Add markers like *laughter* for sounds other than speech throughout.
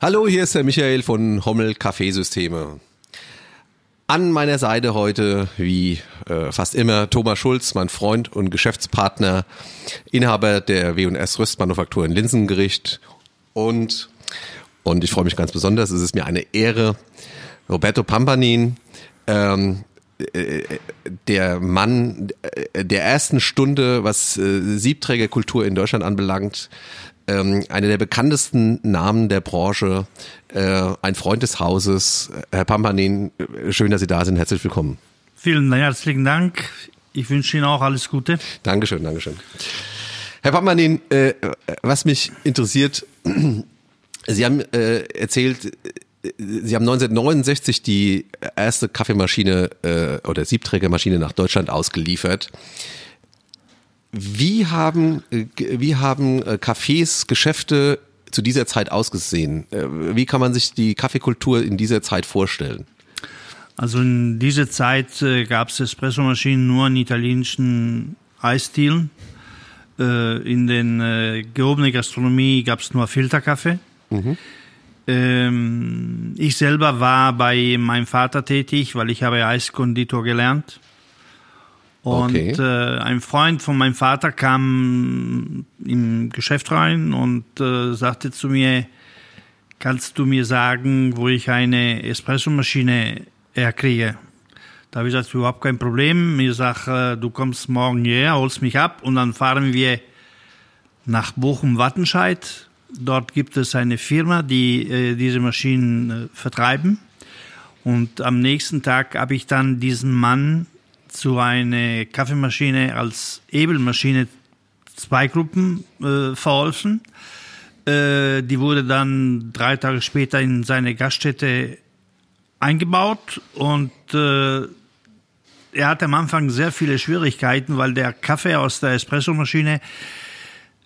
Hallo, hier ist der Michael von Hommel Kaffeesysteme. An meiner Seite heute, wie äh, fast immer, Thomas Schulz, mein Freund und Geschäftspartner, Inhaber der W&S Rüstmanufaktur in Linsengericht und und ich freue mich ganz besonders, es ist mir eine Ehre, Roberto Pampanin, ähm, äh, der Mann äh, der ersten Stunde, was äh, Siebträgerkultur in Deutschland anbelangt, ähm, einer der bekanntesten Namen der Branche, äh, ein Freund des Hauses. Herr Pampanin, schön, dass Sie da sind. Herzlich willkommen. Vielen herzlichen Dank. Ich wünsche Ihnen auch alles Gute. Dankeschön, Dankeschön. Herr Pampanin, äh, was mich interessiert, *clears throat* Sie haben äh, erzählt, Sie haben 1969 die erste Kaffeemaschine äh, oder Siebträgermaschine nach Deutschland ausgeliefert. Wie haben, wie haben äh, Cafés, Geschäfte zu dieser Zeit ausgesehen? Äh, wie kann man sich die Kaffeekultur in dieser Zeit vorstellen? Also in dieser Zeit äh, gab es Espressomaschinen nur in italienischen Eisstilen. Äh, in den äh, gehobenen Gastronomie gab es nur Filterkaffee. Mhm. Ähm, ich selber war bei meinem Vater tätig, weil ich habe Eiskonditor gelernt. Und okay. äh, ein Freund von meinem Vater kam im Geschäft rein und äh, sagte zu mir, kannst du mir sagen, wo ich eine Espressomaschine herkriege? Da habe ich gesagt, überhaupt kein Problem. Ich sage, äh, du kommst morgen hierher, holst mich ab und dann fahren wir nach Bochum-Wattenscheid. Dort gibt es eine Firma, die äh, diese Maschinen äh, vertreiben. Und am nächsten Tag habe ich dann diesen Mann zu einer Kaffeemaschine als Ebelmaschine zwei Gruppen äh, verholfen. Äh, die wurde dann drei Tage später in seine Gaststätte eingebaut und äh, er hatte am Anfang sehr viele Schwierigkeiten, weil der Kaffee aus der Espressomaschine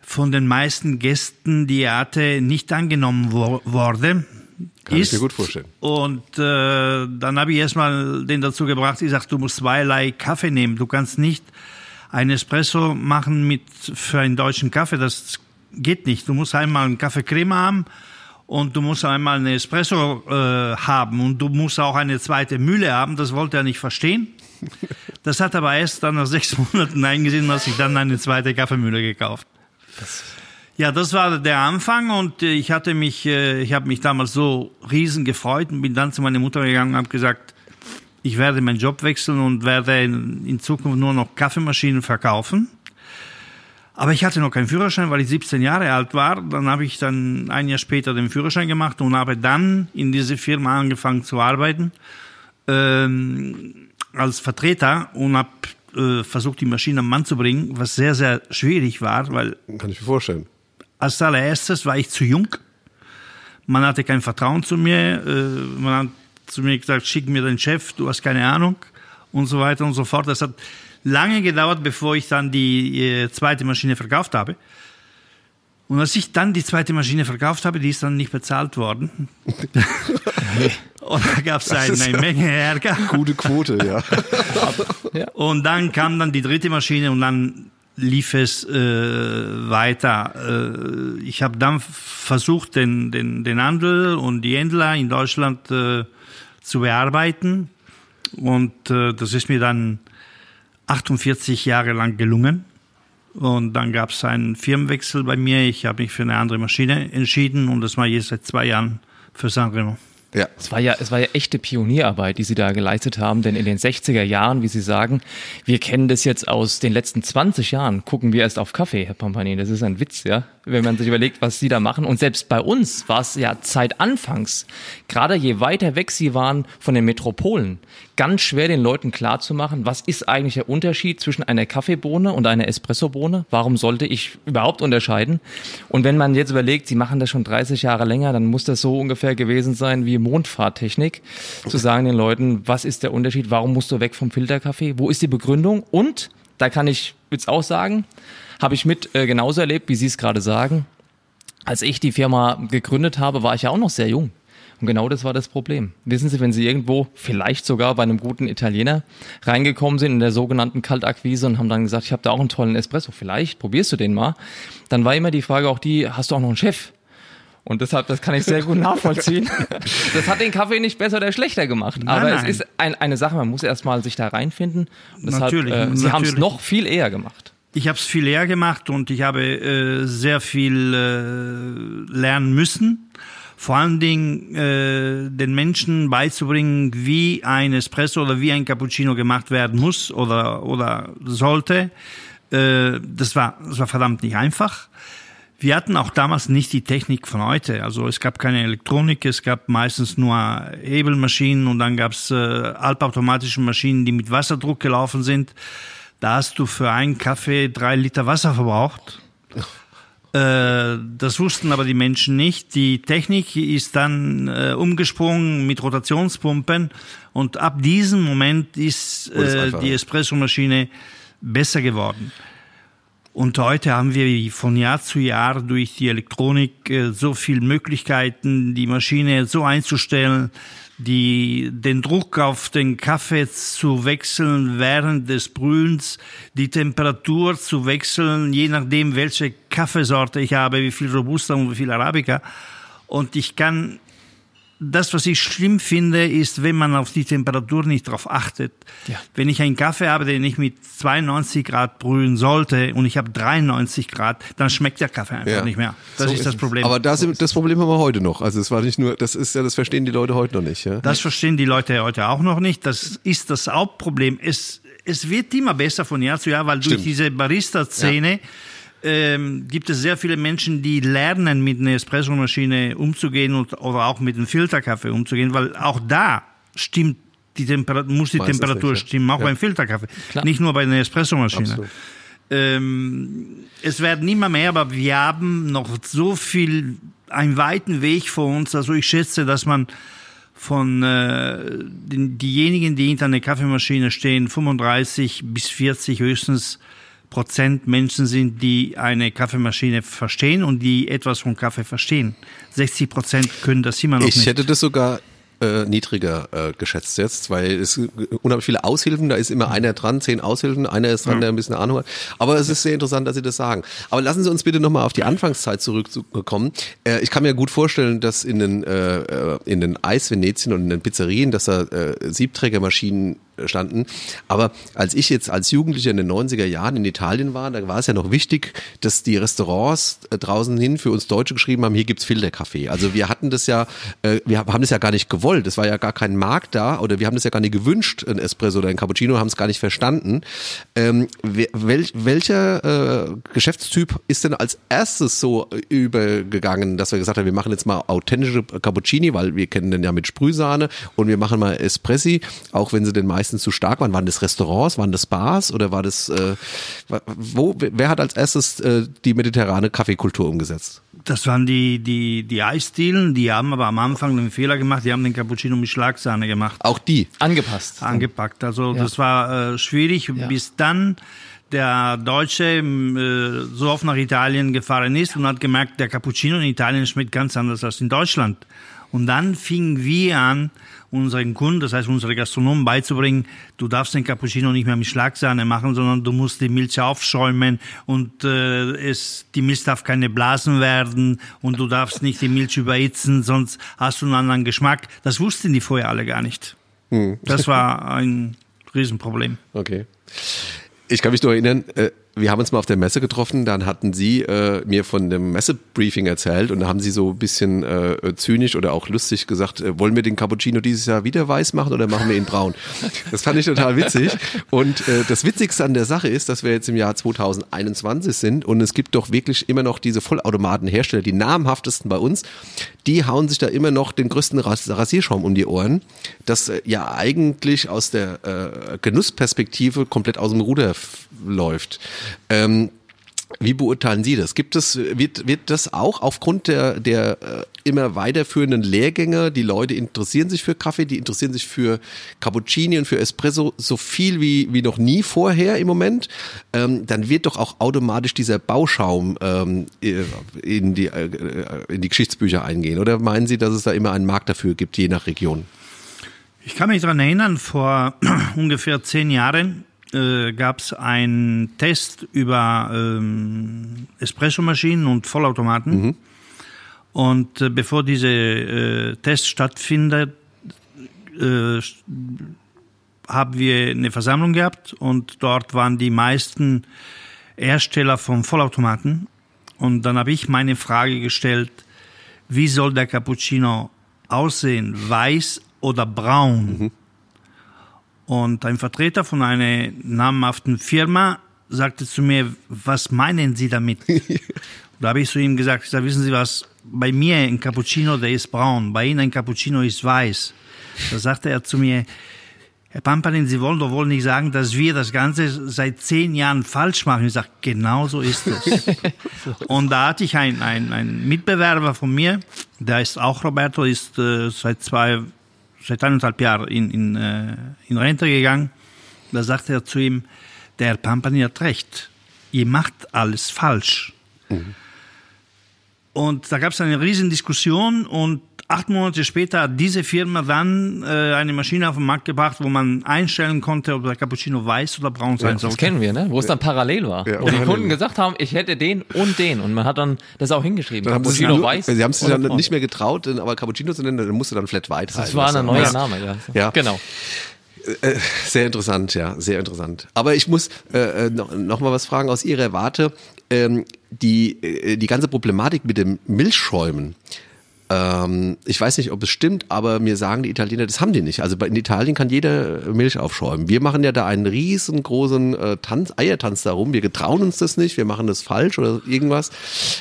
von den meisten Gästen, die er hatte, nicht angenommen wo wurde. Kann ist. ich mir gut vorstellen. Und äh, dann habe ich erstmal den dazu gebracht, ich sage, du musst zweierlei Kaffee nehmen. Du kannst nicht ein Espresso machen mit für einen deutschen Kaffee, das geht nicht. Du musst einmal einen Kaffeecreme haben und du musst einmal einen Espresso äh, haben und du musst auch eine zweite Mühle haben. Das wollte er nicht verstehen. *laughs* Das hat aber erst dann nach sechs Monaten eingesehen, dass ich dann eine zweite Kaffeemühle gekauft. Das ja, das war der Anfang und äh, ich hatte mich, äh, ich habe mich damals so riesen gefreut und bin dann zu meiner Mutter gegangen und habe gesagt, ich werde meinen Job wechseln und werde in, Zukunft nur noch Kaffeemaschinen verkaufen. Aber ich hatte noch keinen Führerschein, weil ich 17 Jahre alt war. Dann habe ich dann ein Jahr später den Führerschein gemacht und habe dann in diese Firma angefangen zu arbeiten ähm, als Vertreter und habe äh, versucht, die Maschine am Mann zu bringen, was sehr, sehr schwierig war, weil... Kann ich mir vorstellen. Als allererstes war ich zu jung. Man hatte kein Vertrauen zu mir. Äh, man hat zu mir gesagt, schick mir den Chef, du hast keine Ahnung und so weiter und so fort. Das hat lange gedauert, bevor ich dann die äh, zweite Maschine verkauft habe. Und als ich dann die zweite Maschine verkauft habe, die ist dann nicht bezahlt worden. *laughs* und da gab es eine, eine Menge Ärger. Gute Quote, ja. *laughs* Und dann kam dann die dritte Maschine und dann lief es äh, weiter. Äh, ich habe dann versucht, den, den, den Handel und die Händler in Deutschland äh, zu bearbeiten. Und äh, das ist mir dann 48 Jahre lang gelungen. Und dann gab es einen Firmenwechsel bei mir. Ich habe mich für eine andere Maschine entschieden und das war jetzt seit zwei Jahren für Sanremo. Ja. Es war ja, es war ja echte Pionierarbeit, die Sie da geleistet haben, denn in den 60er Jahren, wie Sie sagen, wir kennen das jetzt aus den letzten 20 Jahren, gucken wir erst auf Kaffee, Herr Pampani. Das ist ein Witz, ja. Wenn man sich überlegt, was Sie da machen. Und selbst bei uns war es ja Zeit anfangs, gerade je weiter weg Sie waren von den Metropolen, ganz schwer den Leuten klarzumachen, was ist eigentlich der Unterschied zwischen einer Kaffeebohne und einer Espressobohne? Warum sollte ich überhaupt unterscheiden? Und wenn man jetzt überlegt, Sie machen das schon 30 Jahre länger, dann muss das so ungefähr gewesen sein wie Mondfahrttechnik, zu sagen den Leuten, was ist der Unterschied, warum musst du weg vom Filterkaffee, wo ist die Begründung und, da kann ich jetzt auch sagen, habe ich mit äh, genauso erlebt, wie Sie es gerade sagen, als ich die Firma gegründet habe, war ich ja auch noch sehr jung. Und genau das war das Problem. Wissen Sie, wenn Sie irgendwo vielleicht sogar bei einem guten Italiener reingekommen sind in der sogenannten Kaltakquise und haben dann gesagt, ich habe da auch einen tollen Espresso, vielleicht probierst du den mal, dann war immer die Frage auch die, hast du auch noch einen Chef? Und deshalb, das kann ich sehr gut nachvollziehen. *laughs* Das hat den Kaffee nicht besser oder schlechter gemacht. Aber nein. es ist ein, eine Sache, man muss erstmal sich da reinfinden. Und deshalb, Natürlich, äh, Sie haben es noch viel eher gemacht. Ich habe es viel eher gemacht und ich habe äh, sehr viel äh, lernen müssen. Vor allen Dingen äh, den Menschen beizubringen, wie ein Espresso oder wie ein Cappuccino gemacht werden muss oder oder sollte. Äh, das war das war verdammt nicht einfach. Wir hatten auch damals nicht die Technik von heute. Also es gab keine Elektronik, es gab meistens nur Hebelmaschinen und dann gab es äh, halbautomatische Maschinen, die mit Wasserdruck gelaufen sind. Da hast du für einen Kaffee drei Liter Wasser verbraucht. *laughs* Äh, das wussten aber die Menschen nicht. Die Technik ist dann äh, umgesprungen mit Rotationspumpen und ab diesem Moment ist es äh, die Espressomaschine besser geworden. Und heute haben wir von Jahr zu Jahr durch die Elektronik äh, so viele Möglichkeiten, die Maschine so einzustellen, die, den Druck auf den Kaffee zu wechseln während des Brühens, die Temperatur zu wechseln, je nachdem, welche Kaffeesorte ich habe, wie viel Robusta und wie viel Arabica. Und ich kann das, was ich schlimm finde, ist, wenn man auf die Temperatur nicht darauf achtet. Ja. Wenn ich einen Kaffee habe, den ich mit 92 Grad brühen sollte und ich habe 93 Grad, dann schmeckt der Kaffee einfach Ja. nicht mehr. Das So ist das es. Problem. Aber das, das Problem haben wir heute noch. Also es war nicht nur, das ist ja, das verstehen die Leute heute noch nicht. Ja? Das verstehen die Leute heute auch noch nicht. Das ist das Hauptproblem. Es, es wird immer besser von Jahr zu Jahr, weil Stimmt. durch diese Barista-Szene ähm, gibt es sehr viele Menschen, die lernen, mit einer Espressomaschine umzugehen und, oder auch mit einem Filterkaffee umzugehen, weil auch da stimmt die Temperatur, muss die Meistens Temperatur nicht, ja. stimmen, auch Ja. beim Filterkaffee. Klar. Nicht nur bei einer Espressomaschine. Ähm, es werden immer mehr, aber wir haben noch so viel, einen weiten Weg vor uns. Also ich schätze, dass man von äh, den, diejenigen, die hinter einer Kaffeemaschine stehen, 35 bis 40 höchstens Prozent Menschen sind, die eine Kaffeemaschine verstehen und die etwas von Kaffee verstehen. 60 Prozent können das immer noch Ich nicht. hätte das sogar äh, niedriger äh, geschätzt jetzt, weil es unheimlich viele Aushilfen, da ist immer einer dran, zehn Aushilfen, einer ist dran, der ein bisschen Ahnung hat. Aber es ist sehr interessant, dass Sie das sagen. Aber lassen Sie uns bitte nochmal auf die Anfangszeit zurückkommen. Äh, ich kann mir gut vorstellen, dass in den, äh, äh, in den Eis-Venetien und in den Pizzerien, dass da äh, Siebträgermaschinen standen. Aber als ich jetzt als Jugendlicher in den 90er Jahren in Italien war, da war es ja noch wichtig, dass die Restaurants äh, draußen hin für uns Deutsche geschrieben haben, hier gibt's Filterkaffee. Also wir hatten das ja, äh, wir haben das ja gar nicht gewollt. Es war ja gar kein Markt da oder wir haben das ja gar nicht gewünscht, ein Espresso oder ein Cappuccino, haben es gar nicht verstanden. Ähm, wer- wel, welcher äh, Geschäftstyp ist denn als erstes so übergegangen, dass wir gesagt haben, wir machen jetzt mal authentische Cappuccini, weil wir kennen den ja mit Sprühsahne und wir machen mal Espressi, auch wenn sie den meistens zu stark waren. Waren das Restaurants, waren das Bars oder war das, äh, wo, wer hat als erstes äh, die mediterrane Kaffeekultur umgesetzt? Das waren die, die, die Eisdielen, die haben aber am Anfang den Fehler gemacht, die haben den Cappuccino mit Schlagsahne gemacht. Auch die. Angepasst. angepackt. Also Ja. das war äh, schwierig, Ja. bis dann der Deutsche äh, so oft nach Italien gefahren ist und hat gemerkt, der Cappuccino in Italien schmeckt ganz anders als in Deutschland. Und dann fingen wir an, unseren Kunden, das heißt unsere Gastronomen beizubringen, du darfst den Cappuccino nicht mehr mit Schlagsahne machen, sondern du musst die Milch aufschäumen und äh, es, die Milch darf keine Blasen werden und du darfst nicht die Milch überhitzen, sonst hast du einen anderen Geschmack. Das wussten die vorher alle gar nicht. Das *laughs* war ein Riesenproblem. Okay. Ich kann mich nur erinnern, äh, wir haben uns mal auf der Messe getroffen, dann hatten Sie äh, mir von dem Messebriefing erzählt und da haben Sie so ein bisschen äh, zynisch oder auch lustig gesagt, äh, wollen wir den Cappuccino dieses Jahr wieder weiß machen oder machen wir ihn braun? Das fand ich total witzig und äh, das Witzigste an der Sache ist, dass wir jetzt im Jahr 2021 sind und es gibt doch wirklich immer noch diese Vollautomatenhersteller, die namhaftesten bei uns, die hauen sich da immer noch den größten Ras Rasierschaum um die Ohren, das äh, ja eigentlich aus der äh, Genussperspektive komplett aus dem Ruder läuft. Ähm, wie beurteilen Sie das? Gibt es, wird, wird das auch aufgrund der, der äh, immer weiterführenden Lehrgänge, die Leute interessieren sich für Kaffee, die interessieren sich für Cappuccini und für Espresso so viel wie, wie noch nie vorher im Moment, ähm, dann wird doch auch automatisch dieser Bauschaum ähm, in, die, äh, in die Geschichtsbücher eingehen. Oder meinen Sie, dass es da immer einen Markt dafür gibt, je nach Region? Ich kann mich daran erinnern, vor *clears throat* ungefähr zehn Jahren äh, gab es einen Test über ähm, Espressomaschinen und Vollautomaten. Und äh, bevor diese äh, Test stattfindet, äh, haben wir eine Versammlung gehabt und dort waren die meisten Hersteller von Vollautomaten. Und dann habe ich meine Frage gestellt, wie soll der Cappuccino aussehen, weiß oder braun? Mhm. Und ein Vertreter von einer namhaften Firma sagte zu mir, was meinen Sie damit? *laughs* da habe ich zu ihm gesagt, ich sag, wissen Sie was, bei mir ein Cappuccino, der ist braun, bei Ihnen ein Cappuccino ist weiß. Da sagte er zu mir, Herr Pampanin, Sie wollen doch wohl nicht sagen, dass wir das Ganze seit zehn Jahren falsch machen. Ich sage, genau so ist es. *laughs* und da hatte ich einen, einen, einen Mitbewerber von mir, der ist auch Roberto, ist äh, seit zwei, seit eineinhalb Jahren in, in, äh, in Rente gegangen. Da sagte er zu ihm, der Herr Pampanin hat recht. Ihr macht alles falsch. Mhm. Und da gab es eine riesen Diskussion und acht Monate später hat diese Firma dann äh, eine Maschine auf den Markt gebracht, wo man einstellen konnte, ob der Cappuccino weiß oder braun sein ja, soll. Das kennen wir, ne? Wo es dann parallel war. Ja, wo die Kunden gesagt haben, ich hätte den und den. Und man hat dann das auch hingeschrieben. Dann Cappuccino nur, weiß. Sie haben es sich dann braun. nicht mehr getraut, aber Cappuccino zu nennen, dann musste dann Flat White heißen. Das war ein neuer Name, ja. ja. Genau. Äh, sehr interessant, ja, sehr interessant. Aber ich muss äh, äh, noch, noch mal was fragen aus Ihrer Warte. Ähm, die, äh, die ganze Problematik mit dem Milchschäumen, ähm, ich weiß nicht, ob es stimmt, aber mir sagen die Italiener, das haben die nicht. Also in Italien kann jeder Milch aufschäumen. Wir machen ja da einen riesengroßen äh, Tanz, Eiertanz darum. Wir getrauen uns das nicht, wir machen das falsch oder irgendwas.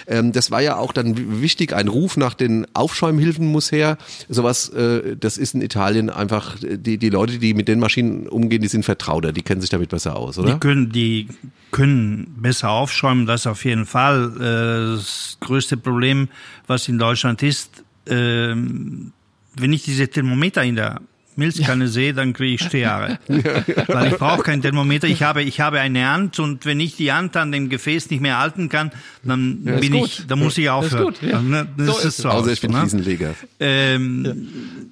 Ähm, das war ja auch dann wichtig. Ein Ruf nach den Aufschäumhilfen muss her. Sowas, äh, das ist in Italien einfach, die, die Leute, die mit den Maschinen umgehen, die sind vertrauter, die kennen sich damit besser aus, oder? Die können, die können besser aufschäumen, das auf jeden Fall. Äh, das größte Problem, was in Deutschland ist, ähm, wenn ich diese Thermometer in der Milchkanne ja. sehe, dann kriege ich Stehhaare. *laughs* Weil ich brauche kein Thermometer. Ich habe, ich habe eine Hand und wenn ich die Hand an dem Gefäß nicht mehr halten kann, dann ja, bin ich, dann muss ich aufhören. Das ist gut, ja. Ne, das so ist, es so. Also ich bin ne? Fliesenleger. Ähm,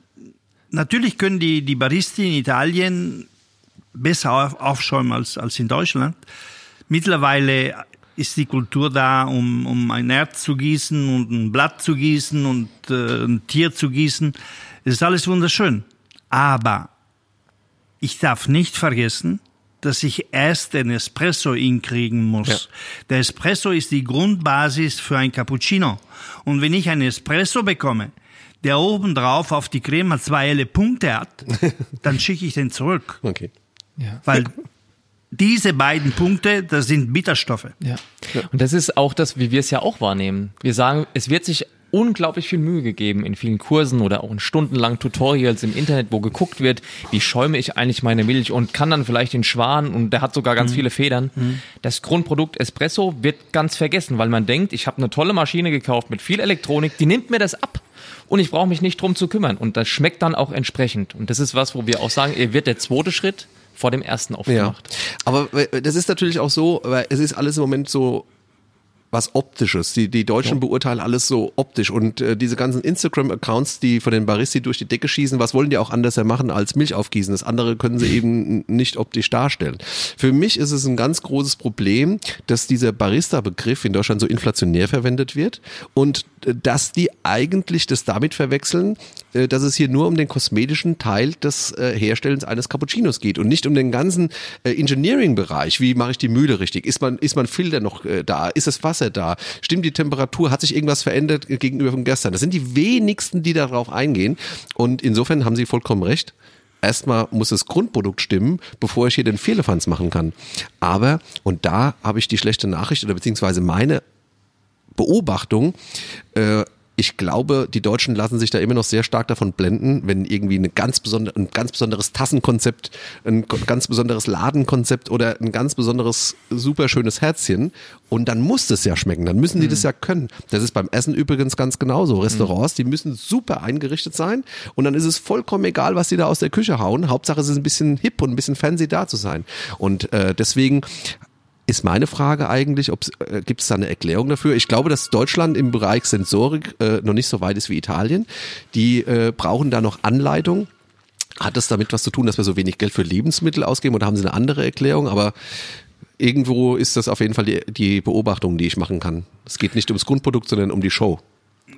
Natürlich können die, die Baristi in Italien besser aufschäumen als, als in Deutschland. Mittlerweile ist die Kultur da, um, um ein Erz zu gießen und ein Blatt zu gießen und äh, ein Tier zu gießen. Es ist alles wunderschön. Aber ich darf nicht vergessen, dass ich erst den Espresso hinkriegen muss. Ja. Der Espresso ist die Grundbasis für ein Cappuccino. Und wenn ich einen Espresso bekomme, der obendrauf auf die Crema zwei helle Punkte hat, *laughs* dann schicke ich den zurück. Okay. Ja. Weil *laughs* diese beiden Punkte, das sind Bitterstoffe. Ja. Und das ist auch das, wie wir es ja auch wahrnehmen. Wir sagen, es wird sich unglaublich viel Mühe gegeben in vielen Kursen oder auch in stundenlangen Tutorials im Internet, wo geguckt wird, wie schäume ich eigentlich meine Milch und kann dann vielleicht den Schwan und der hat sogar ganz mhm. viele Federn. Mhm. Das Grundprodukt Espresso wird ganz vergessen, weil man denkt, ich habe eine tolle Maschine gekauft mit viel Elektronik, die nimmt mir das ab und ich brauche mich nicht drum zu kümmern und das schmeckt dann auch entsprechend und das ist was, wo wir auch sagen, wird der zweite Schritt vor dem ersten aufgemacht. Ja. Aber äh, das ist natürlich auch so, weil es ist alles im Moment so was Optisches. Die, die Deutschen ja. beurteilen alles so optisch und äh, diese ganzen Instagram-Accounts, die von den Baristi durch die Decke schießen, was wollen die auch anders machen als Milch aufgießen? Das andere können sie *laughs* eben nicht optisch darstellen. Für mich ist es ein ganz großes Problem, dass dieser Barista-Begriff in Deutschland so inflationär verwendet wird und äh, dass die eigentlich das damit verwechseln, äh, dass es hier nur um den kosmetischen Teil des äh, Herstellens eines Cappuccinos geht und nicht um den ganzen äh, Engineering-Bereich. Wie mache ich die Mühle richtig? Ist man, ist man Filter noch äh, da? Ist das Wasser Wasser da? Stimmt die Temperatur? Hat sich irgendwas verändert gegenüber von gestern? Das sind die wenigsten, die darauf eingehen. Und insofern haben Sie vollkommen recht. Erstmal muss das Grundprodukt stimmen, bevor ich hier den Fehlerfanz machen kann. Aber, und da habe ich die schlechte Nachricht oder beziehungsweise meine Beobachtung, äh, ich glaube, die Deutschen lassen sich da immer noch sehr stark davon blenden, wenn irgendwie eine ganz besondere, ein ganz besonderes Tassenkonzept, ein ganz besonderes Ladenkonzept oder ein ganz besonderes super schönes Herzchen und dann muss es ja schmecken, dann müssen die mhm. das ja können. Das ist beim Essen übrigens ganz genauso. Restaurants, mhm. die müssen super eingerichtet sein und dann ist es vollkommen egal, was die da aus der Küche hauen. Hauptsache es ist ein bisschen hip und ein bisschen fancy da zu sein. Und äh, deswegen ist meine Frage eigentlich, äh, gibt es da eine Erklärung dafür? Ich glaube, dass Deutschland im Bereich Sensorik äh, noch nicht so weit ist wie Italien. Die äh, brauchen da noch Anleitung. Hat das damit was zu tun, dass wir so wenig Geld für Lebensmittel ausgeben oder haben Sie eine andere Erklärung? Aber irgendwo ist das auf jeden Fall die, die Beobachtung, die ich machen kann. Es geht nicht ums Grundprodukt, sondern um die Show.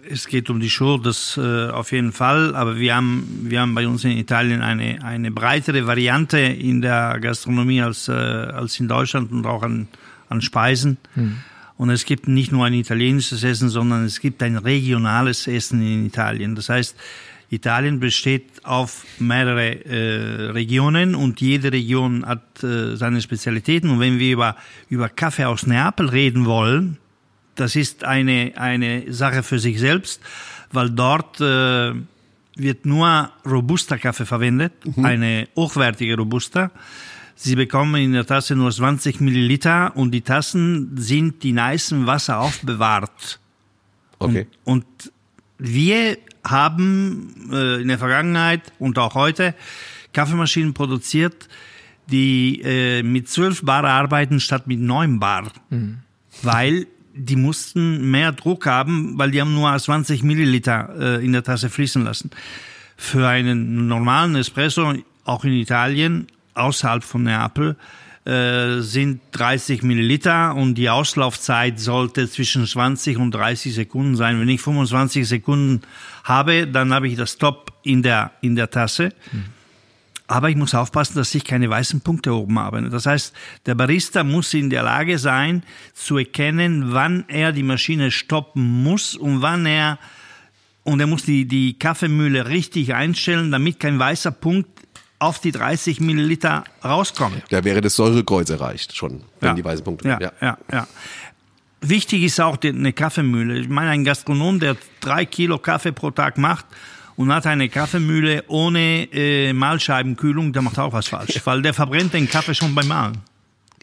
Es geht um die Show, das äh, auf jeden Fall. Aber wir haben, wir haben bei uns in Italien eine, eine breitere Variante in der Gastronomie als, äh, als in Deutschland und auch an, an Speisen. Mhm. Und es gibt nicht nur ein italienisches Essen, sondern es gibt ein regionales Essen in Italien. Das heißt, Italien besteht auf mehrere äh, Regionen und jede Region hat äh, seine Spezialitäten. Und wenn wir über, über Kaffee aus Neapel reden wollen, das ist eine, eine Sache für sich selbst, weil dort äh, wird nur Robusta-Kaffee verwendet, mhm. eine hochwertige Robusta. Sie bekommen in der Tasse nur 20 Milliliter und die Tassen sind in heißem Wasser aufbewahrt. Okay. Und, und wir haben äh, in der Vergangenheit und auch heute Kaffeemaschinen produziert, die äh, mit 12 Bar arbeiten statt mit 9 Bar. Mhm. Weil die mussten mehr Druck haben, weil die haben nur 20 Milliliter äh, in der Tasse fließen lassen. Für einen normalen Espresso, auch in Italien, außerhalb von Neapel, äh, sind 30 Milliliter und die Auslaufzeit sollte zwischen 20 und 30 Sekunden sein. Wenn ich 25 Sekunden habe, dann habe ich das Top in der, in der Tasse. Mhm. Aber ich muss aufpassen, dass ich keine weißen Punkte oben habe. Das heißt, der Barista muss in der Lage sein, zu erkennen, wann er die Maschine stoppen muss und wann er, und er muss die, die Kaffeemühle richtig einstellen, damit kein weißer Punkt auf die 30 Milliliter rauskommt. Da wäre das Säurekreuz erreicht schon, wenn ja. die weißen Punkte. Ja, ja, ja. ja. Wichtig ist auch die, eine Kaffeemühle. Ich meine, ein Gastronom, der drei Kilo Kaffee pro Tag macht und hat eine Kaffeemühle ohne äh, Mahlscheibenkühlung, der macht auch was falsch, weil der verbrennt den Kaffee schon beim Mahlen.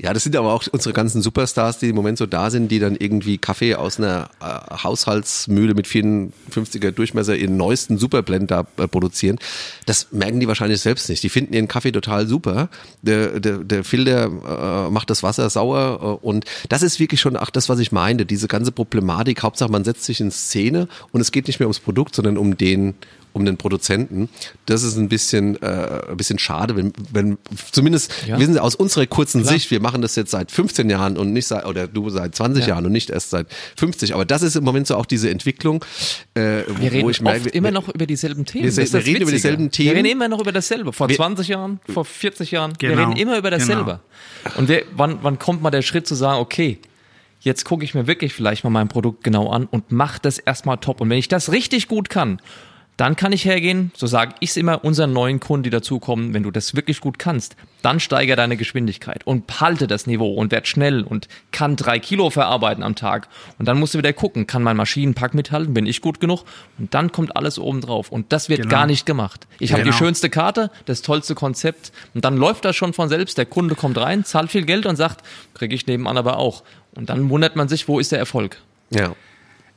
Ja, das sind aber auch unsere ganzen Superstars, die im Moment so da sind, die dann irgendwie Kaffee aus einer äh, Haushaltsmühle mit 54er Durchmesser ihren neuesten Superblend da äh, produzieren. Das merken die wahrscheinlich selbst nicht. Die finden ihren Kaffee total super. Der, der, der Filter äh, macht das Wasser sauer äh, und das ist wirklich schon auch das, was ich meinte. Diese ganze Problematik. Hauptsache, man setzt sich in Szene und es geht nicht mehr ums Produkt, sondern um den um den Produzenten. Das ist ein bisschen, äh, ein bisschen schade, wenn, wenn zumindest, ja. wissen Sie, aus unserer kurzen Klar. Sicht, wir machen das jetzt seit 15 Jahren und nicht seit, oder du seit 20 ja. Jahren und nicht erst seit 50, aber das ist im Moment so auch diese Entwicklung, äh, wo, wir reden wo ich merke, wir, immer noch über dieselben Themen. Wir, wir reden über dieselben Themen. Wir reden immer noch über dasselbe. Vor wir, 20 Jahren, vor 40 Jahren. Genau. Wir reden immer über dasselbe. Genau. Und wir, wann, wann kommt mal der Schritt zu sagen, okay, jetzt gucke ich mir wirklich vielleicht mal mein Produkt genau an und mache das erstmal top. Und wenn ich das richtig gut kann dann kann ich hergehen, so sage ich es immer unseren neuen Kunden, die dazukommen, wenn du das wirklich gut kannst, dann steigere deine Geschwindigkeit und halte das Niveau und werd schnell und kann drei Kilo verarbeiten am Tag. Und dann musst du wieder gucken, kann mein Maschinenpack mithalten, bin ich gut genug? Und dann kommt alles oben drauf. Und das wird genau. gar nicht gemacht. Ich genau. habe die schönste Karte, das tollste Konzept und dann läuft das schon von selbst. Der Kunde kommt rein, zahlt viel Geld und sagt, kriege ich nebenan aber auch. Und dann wundert man sich, wo ist der Erfolg? Ja.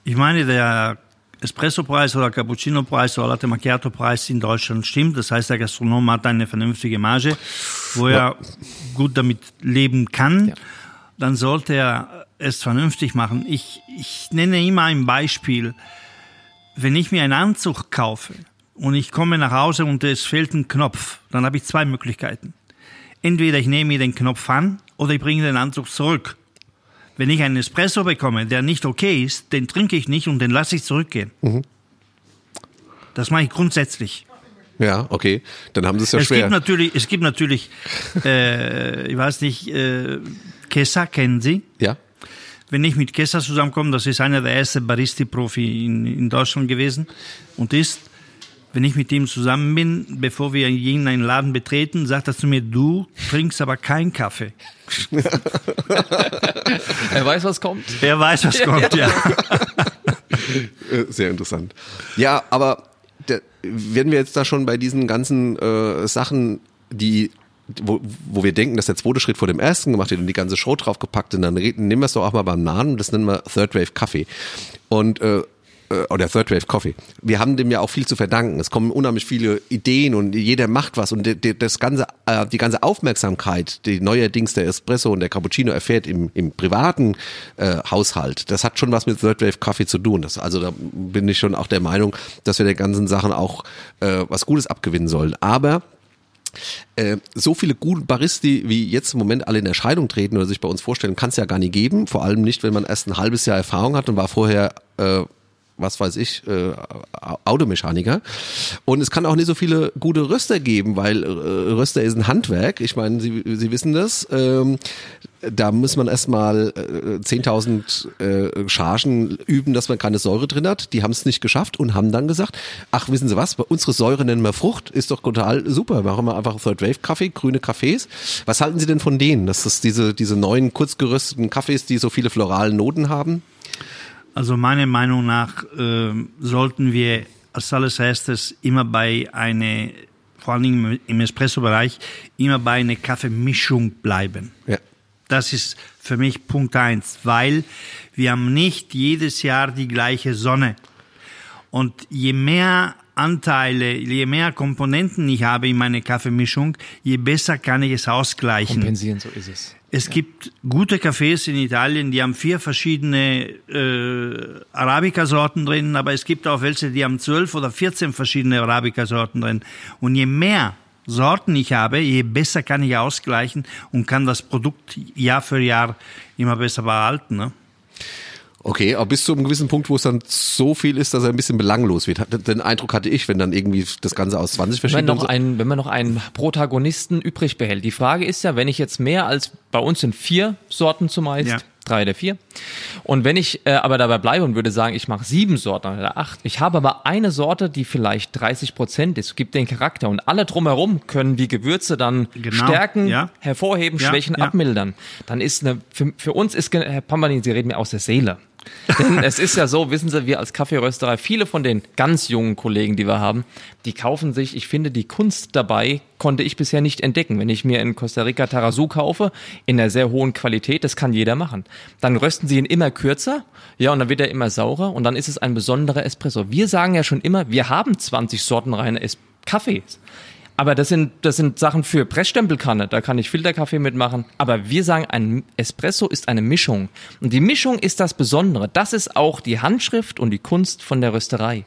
Ich meine, der Espresso-Preis oder Cappuccino-Preis oder Latte Macchiato-Preis in Deutschland stimmt. Das heißt, der Gastronom hat eine vernünftige Marge, wo er ja. gut damit leben kann. Ja. Dann sollte er es vernünftig machen. Ich, ich nenne immer ein Beispiel. Wenn ich mir einen Anzug kaufe und ich komme nach Hause und es fehlt ein Knopf, dann habe ich zwei Möglichkeiten. Entweder ich nehme mir den Knopf an oder ich bringe den Anzug zurück. Wenn ich einen Espresso bekomme, der nicht okay ist, den trinke ich nicht und den lasse ich zurückgehen. Mhm. Das mache ich grundsätzlich. Ja, okay. Dann haben sie es ja es schwer. Gibt natürlich, es gibt natürlich, *laughs* äh, ich weiß nicht, äh, Kessa kennen Sie? Ja. Wenn ich mit Kessa zusammenkomme, das ist einer der ersten Baristi-Profi in, in Deutschland gewesen und ist, wenn ich mit ihm zusammen bin, bevor wir irgendeinen Laden betreten, sagt er zu mir, du trinkst aber keinen Kaffee. *laughs* er weiß, was kommt. Er weiß, was kommt, ja. *laughs* Äh, sehr interessant. Ja, aber der, werden wir jetzt da schon bei diesen ganzen äh, Sachen, die wo, wo wir denken, dass der zweite Schritt vor dem ersten gemacht wird und die ganze Show draufgepackt und dann reden, nehmen wir es doch auch mal beim Nahen, das nennen wir Third Wave Kaffee. Und äh, oder Third Wave Coffee. Wir haben dem ja auch viel zu verdanken. Es kommen unheimlich viele Ideen und jeder macht was und das ganze, äh, die ganze Aufmerksamkeit, die neuerdings der Espresso und der Cappuccino erfährt im, im privaten äh, Haushalt, das hat schon was mit Third Wave Coffee zu tun. Das, also da bin ich schon auch der Meinung, dass wir der ganzen Sachen auch äh, was Gutes abgewinnen sollen. Aber äh, so viele gute Baristi, wie jetzt im Moment alle in Erscheinung treten oder sich bei uns vorstellen, kann es ja gar nicht geben. Vor allem nicht, wenn man erst ein halbes Jahr Erfahrung hat und war vorher äh, was weiß ich, äh, Automechaniker. Und es kann auch nicht so viele gute Röster geben, weil äh, Röster ist ein Handwerk. Ich meine, Sie, Sie wissen das. Ähm, da muss man erstmal äh, 10.000 äh, Chargen üben, dass man keine Säure drin hat. Die haben es nicht geschafft und haben dann gesagt, ach, wissen Sie was, unsere Säure nennen wir Frucht, ist doch total super. Machen wir einfach Third Wave Kaffee, grüne Kaffees. Was halten Sie denn von denen? Das ist diese, diese neuen kurzgerösteten Kaffees, die so viele floralen Noten haben? Also meiner Meinung nach äh, sollten wir als alles erstes immer bei einer, vor allen Dingen im Espresso-Bereich, immer bei einer Kaffeemischung bleiben. Ja. Das ist für mich Punkt eins, weil wir haben nicht jedes Jahr die gleiche Sonne. Und je mehr Anteile, je mehr Komponenten ich habe in meiner Kaffeemischung, je besser kann ich es ausgleichen. Kompensieren, so ist es. Es gibt gute Cafés in Italien, die haben vier verschiedene äh, Arabica-Sorten drin, aber es gibt auch welche, die haben zwölf oder vierzehn verschiedene Arabica-Sorten drin. Und je mehr Sorten ich habe, je besser kann ich ausgleichen und kann das Produkt Jahr für Jahr immer besser behalten. Ne? Okay, aber bis zu einem gewissen Punkt, wo es dann so viel ist, dass er ein bisschen belanglos wird. Den Eindruck hatte ich, wenn dann irgendwie das Ganze aus 20 verschiedenen... Wenn, noch ein, wenn man noch einen Protagonisten übrig behält. Die Frage ist ja, wenn ich jetzt mehr als, bei uns sind vier Sorten zumeist, ja. drei oder vier. Und wenn ich äh, aber dabei bleibe und würde sagen, ich mache sieben Sorten oder acht, ich habe aber eine Sorte, die vielleicht 30 Prozent ist, gibt den Charakter und alle drumherum können die Gewürze dann genau. stärken, ja. hervorheben, ja. schwächen, abmildern. Dann ist eine, für, für uns ist, Herr Pambanin, Sie reden mir aus der Seele. Denn es ist ja so, wissen Sie, wir als Kaffeerösterei, viele von den ganz jungen Kollegen, die wir haben, die kaufen sich, ich finde, die Kunst dabei konnte ich bisher nicht entdecken. Wenn ich mir in Costa Rica Tarazu kaufe, in einer sehr hohen Qualität, das kann jeder machen. Dann rösten sie ihn immer kürzer, ja, und dann wird er immer saurer und dann ist es ein besonderer Espresso. Wir sagen ja schon immer, wir haben 20 Sorten reine Kaffees. Aber das sind, das sind Sachen für Pressstempelkanne. Da kann ich Filterkaffee mitmachen. Aber wir sagen, ein Espresso ist eine Mischung. Und die Mischung ist das Besondere. Das ist auch die Handschrift und die Kunst von der Rösterei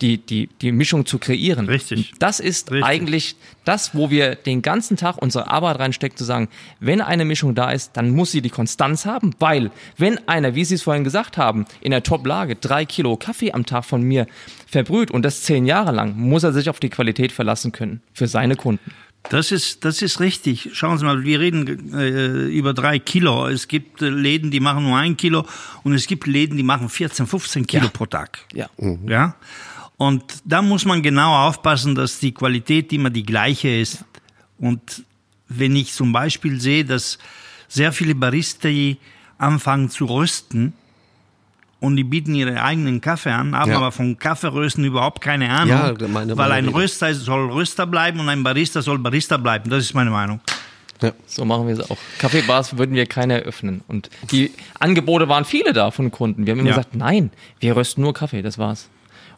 die, die, die Mischung zu kreieren. Richtig. Das ist Richtig. eigentlich das, wo wir den ganzen Tag unsere Arbeit reinstecken, zu sagen, wenn eine Mischung da ist, dann muss sie die Konstanz haben, weil wenn einer, wie Sie es vorhin gesagt haben, in der Top-Lage drei Kilo Kaffee am Tag von mir verbrüht und das zehn Jahre lang, muss er sich auf die Qualität verlassen können für seine Kunden. Das ist, das ist richtig. Schauen Sie mal, wir reden äh, über drei Kilo. Es gibt äh, Läden, die machen nur ein Kilo und es gibt Läden, die machen 14, 15 Kilo ja. pro Tag. Ja. Mhm. Ja. Und da muss man genau aufpassen, dass die Qualität immer die gleiche ist. Und wenn ich zum Beispiel sehe, dass sehr viele Baristi anfangen zu rösten und die bieten ihre eigenen Kaffee an, haben ja. aber von Kaffeerösten überhaupt keine Ahnung, ja, meine, weil ein Röster soll Röster bleiben und ein Barista soll Barista bleiben. Das ist meine Meinung. Ja. So machen wir es auch. Kaffeebars würden wir keine eröffnen. Und die Angebote waren viele da von Kunden. Wir haben immer ja. gesagt, nein, wir rösten nur Kaffee, das war's.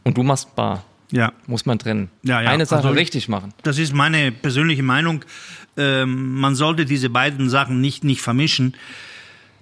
Und du machst Bar. Ja. Muss man trennen. Ja, ja. Eine Sache also, richtig machen. Das ist meine persönliche Meinung. Ähm, man sollte diese beiden Sachen nicht, nicht vermischen.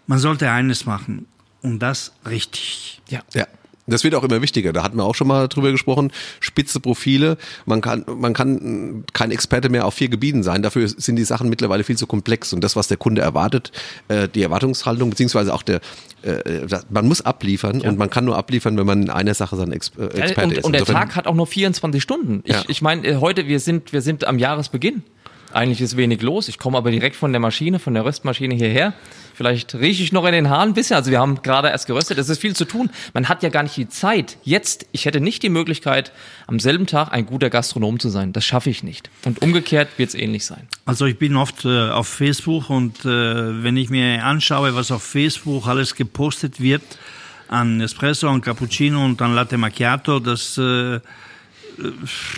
Man sollte eines machen. Und das richtig. Ja. Ja. Das wird auch immer wichtiger. Da hatten wir auch schon mal drüber gesprochen. Spitze Profile. Man kann, man kann kein Experte mehr auf vier Gebieten sein. Dafür sind die Sachen mittlerweile viel zu komplex. Und das, was der Kunde erwartet, äh, die Erwartungshaltung, beziehungsweise auch der, äh, man muss abliefern ja. und man kann nur abliefern, wenn man in einer Sache sein Ex äh, Experte und, ist. Und der Tag hat auch nur 24 Stunden. Ich, ja. ich meine, äh, heute, wir sind, wir sind am Jahresbeginn. Eigentlich ist wenig los. Ich komme aber direkt von der Maschine, von der Röstmaschine hierher. Vielleicht rieche ich noch in den Haaren ein bisschen. Also wir haben gerade erst geröstet. Es ist viel zu tun. Man hat ja gar nicht die Zeit. Jetzt, ich hätte nicht die Möglichkeit, am selben Tag ein guter Gastronom zu sein. Das schaffe ich nicht. Und umgekehrt wird es ähnlich sein. Also ich bin oft äh, auf Facebook und äh, wenn ich mir anschaue, was auf Facebook alles gepostet wird, an Espresso, an Cappuccino und an Latte Macchiato, das äh,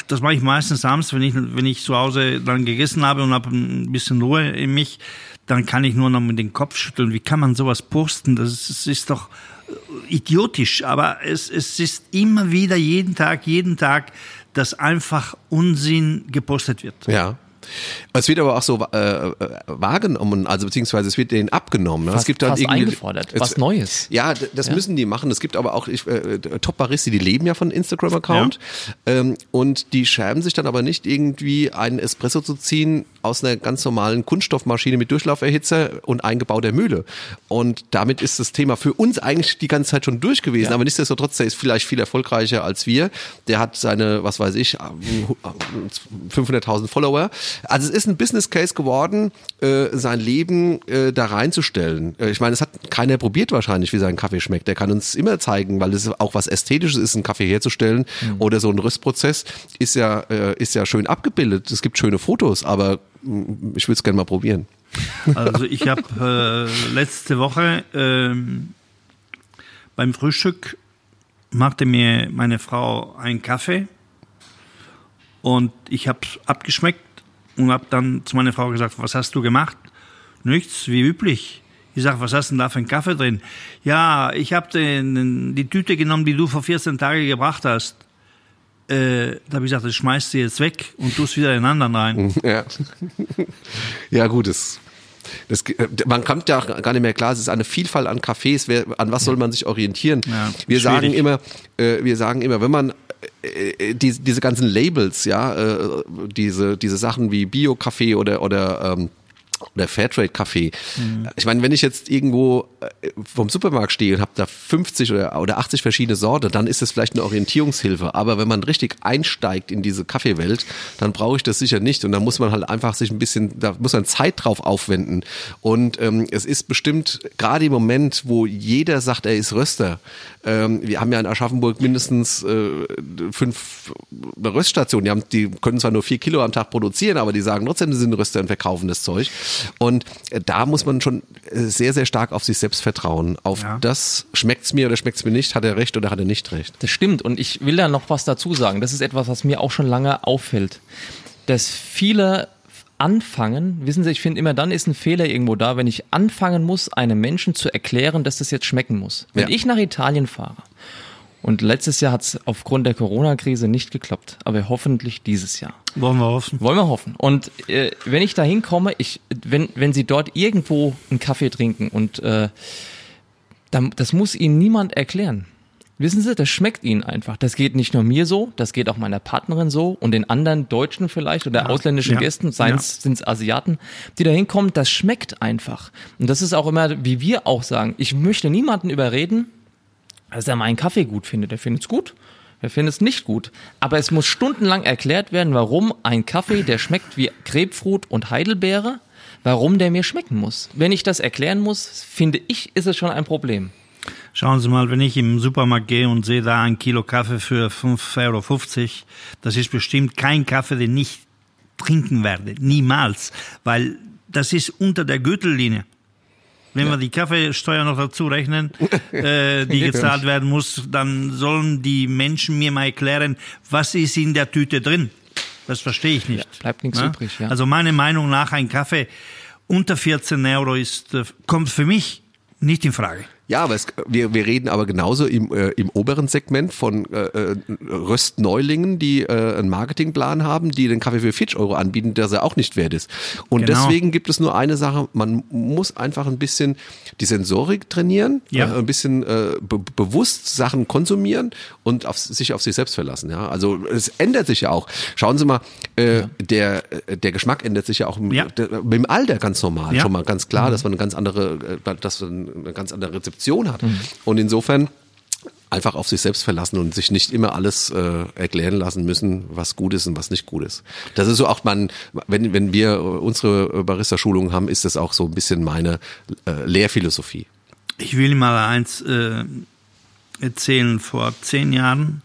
das mache ich meistens abends, wenn ich, wenn ich zu Hause dann gegessen habe und habe ein bisschen Ruhe in mich, dann kann ich nur noch mit dem Kopf schütteln. Wie kann man sowas posten? Das ist, ist doch idiotisch, aber es, es ist immer wieder jeden Tag, jeden Tag, dass einfach Unsinn gepostet wird. Ja. Es wird aber auch so äh, wahrgenommen, also beziehungsweise es wird denen abgenommen. Fast, es gibt dann fast irgendwie eingefordert, es, was Neues. Ja, das müssen die machen. Es gibt aber auch ich, äh, Top-Baristi, die leben ja von Instagram-Account ähm, und die schämen sich dann aber nicht irgendwie einen Espresso zu ziehen aus einer ganz normalen Kunststoffmaschine mit Durchlauferhitzer und eingebauter Mühle. Und damit ist das Thema für uns eigentlich die ganze Zeit schon durch gewesen. Ja. Aber nichtsdestotrotz, der ist vielleicht viel erfolgreicher als wir. Der hat seine, was weiß ich, 500.000 Follower. Also es ist ein Business Case geworden, äh, sein Leben äh, da reinzustellen. Äh, ich meine, es hat keiner probiert wahrscheinlich, wie sein Kaffee schmeckt. Der kann uns immer zeigen, weil es auch was Ästhetisches ist, einen Kaffee herzustellen oder so ein Rüstprozess ist ja, äh, ist ja schön abgebildet. Es gibt schöne Fotos, aber mm, ich würde es gerne mal probieren. Also ich habe *laughs* äh, letzte Woche ähm, beim Frühstück machte mir meine Frau einen Kaffee und ich habe abgeschmeckt und habe dann zu meiner Frau gesagt, was hast du gemacht? Nichts, wie üblich. Ich sage, was hast du denn da für einen Kaffee drin? Ja, ich habe die Tüte genommen, die du vor 14 Tagen gebracht hast. Äh, da habe ich gesagt, das schmeißt du jetzt weg und tust wieder in den anderen rein. *laughs* Ja, ja gut, das, das, man kommt ja gar nicht mehr klar, es ist eine Vielfalt an Cafés, wer, an was soll man sich orientieren? Ja, wir schwierig. sagen immer, äh, wir sagen immer, wenn man äh, diese, diese ganzen Labels, ja, äh, diese, diese Sachen wie Bio-Kaffee oder, oder ähm, oder Fairtrade Kaffee. Ich meine, wenn ich jetzt irgendwo äh, vom Supermarkt stehe und habe da 50 oder, oder 80 verschiedene Sorte, dann ist das vielleicht eine Orientierungshilfe. Aber wenn man richtig einsteigt in diese Kaffeewelt, dann brauche ich das sicher nicht. Und da muss man halt einfach sich ein bisschen, da muss man Zeit drauf aufwenden. Und ähm, es ist bestimmt gerade im Moment, wo jeder sagt, er ist Röster. Ähm, wir haben ja in Aschaffenburg mindestens äh, fünf Röststationen. Die, haben, die können zwar nur vier Kilo am Tag produzieren, aber die sagen trotzdem, sie sind Röster und verkaufen das Zeug. Und äh, da muss man schon äh, sehr, sehr stark auf sich selbst vertrauen. Auf Ja. das schmeckt's mir oder schmeckt's mir nicht, hat er recht oder hat er nicht recht. Das stimmt. Und ich will da noch was dazu sagen. Das ist etwas, was mir auch schon lange auffällt. Dass viele anfangen, wissen Sie, ich finde immer dann ist ein Fehler irgendwo da, wenn ich anfangen muss, einem Menschen zu erklären, dass das jetzt schmecken muss. Wenn Ja. ich nach Italien fahre und letztes Jahr hat es aufgrund der Corona-Krise nicht geklappt, aber hoffentlich dieses Jahr. Wollen wir hoffen. Wollen wir hoffen. Und äh, wenn ich da hinkomme, ich, wenn, wenn Sie dort irgendwo einen Kaffee trinken und äh, dann, das muss Ihnen niemand erklären. Wissen Sie, das schmeckt Ihnen einfach. Das geht nicht nur mir so, das geht auch meiner Partnerin so und den anderen Deutschen vielleicht oder ausländischen ja, Gästen, seien es sind's Asiaten, die da hinkommen, das schmeckt einfach. Und das ist auch immer, wie wir auch sagen, ich möchte niemanden überreden, dass er meinen Kaffee gut findet. Der findet es gut, der findet es nicht gut. Aber es muss stundenlang erklärt werden, warum ein Kaffee, der schmeckt wie Grapefruit und Heidelbeere, warum der mir schmecken muss. Wenn ich das erklären muss, finde ich, ist es schon ein Problem. Schauen Sie mal, wenn ich im Supermarkt gehe und sehe da ein Kilo Kaffee für 5,50 Euro, das ist bestimmt kein Kaffee, den ich trinken werde. Niemals. Weil das ist unter der Gürtellinie. Wenn wir die Kaffeesteuer noch dazu rechnen, *laughs* äh, die gezahlt werden muss, dann sollen die Menschen mir mal erklären, was ist in der Tüte drin. Das verstehe ich nicht. Ja, bleibt nichts Ja? übrig, ja. Also meiner Meinung nach ein Kaffee unter 14 Euro ist, äh, kommt für mich nicht in Frage. Ja, aber es, wir, wir reden aber genauso im, äh, im oberen Segment von äh, äh, Röstneulingen, die äh, einen Marketingplan haben, die den Kaffee für 40 Euro anbieten, der er auch nicht wert ist. Und Genau. deswegen gibt es nur eine Sache, man muss einfach ein bisschen die Sensorik trainieren, Ja. äh, ein bisschen äh, be bewusst Sachen konsumieren und auf, sich auf sich selbst verlassen. Ja, Also es ändert sich ja auch. Schauen Sie mal, äh, der, äh, der Geschmack ändert sich ja auch im, Ja. der, mit dem Alter ganz normal. Ja. Schon mal ganz klar, dass man eine ganz andere, äh, dass man eine ganz andere Rezeption hat. Und insofern einfach auf sich selbst verlassen und sich nicht immer alles äh, erklären lassen müssen, was gut ist und was nicht gut ist. Das ist so auch man, wenn, wenn wir äh, unsere Barista-Schulungen haben, ist das auch so ein bisschen meine äh, Lehrphilosophie. Ich will mal eins äh, erzählen. Vor zehn Jahren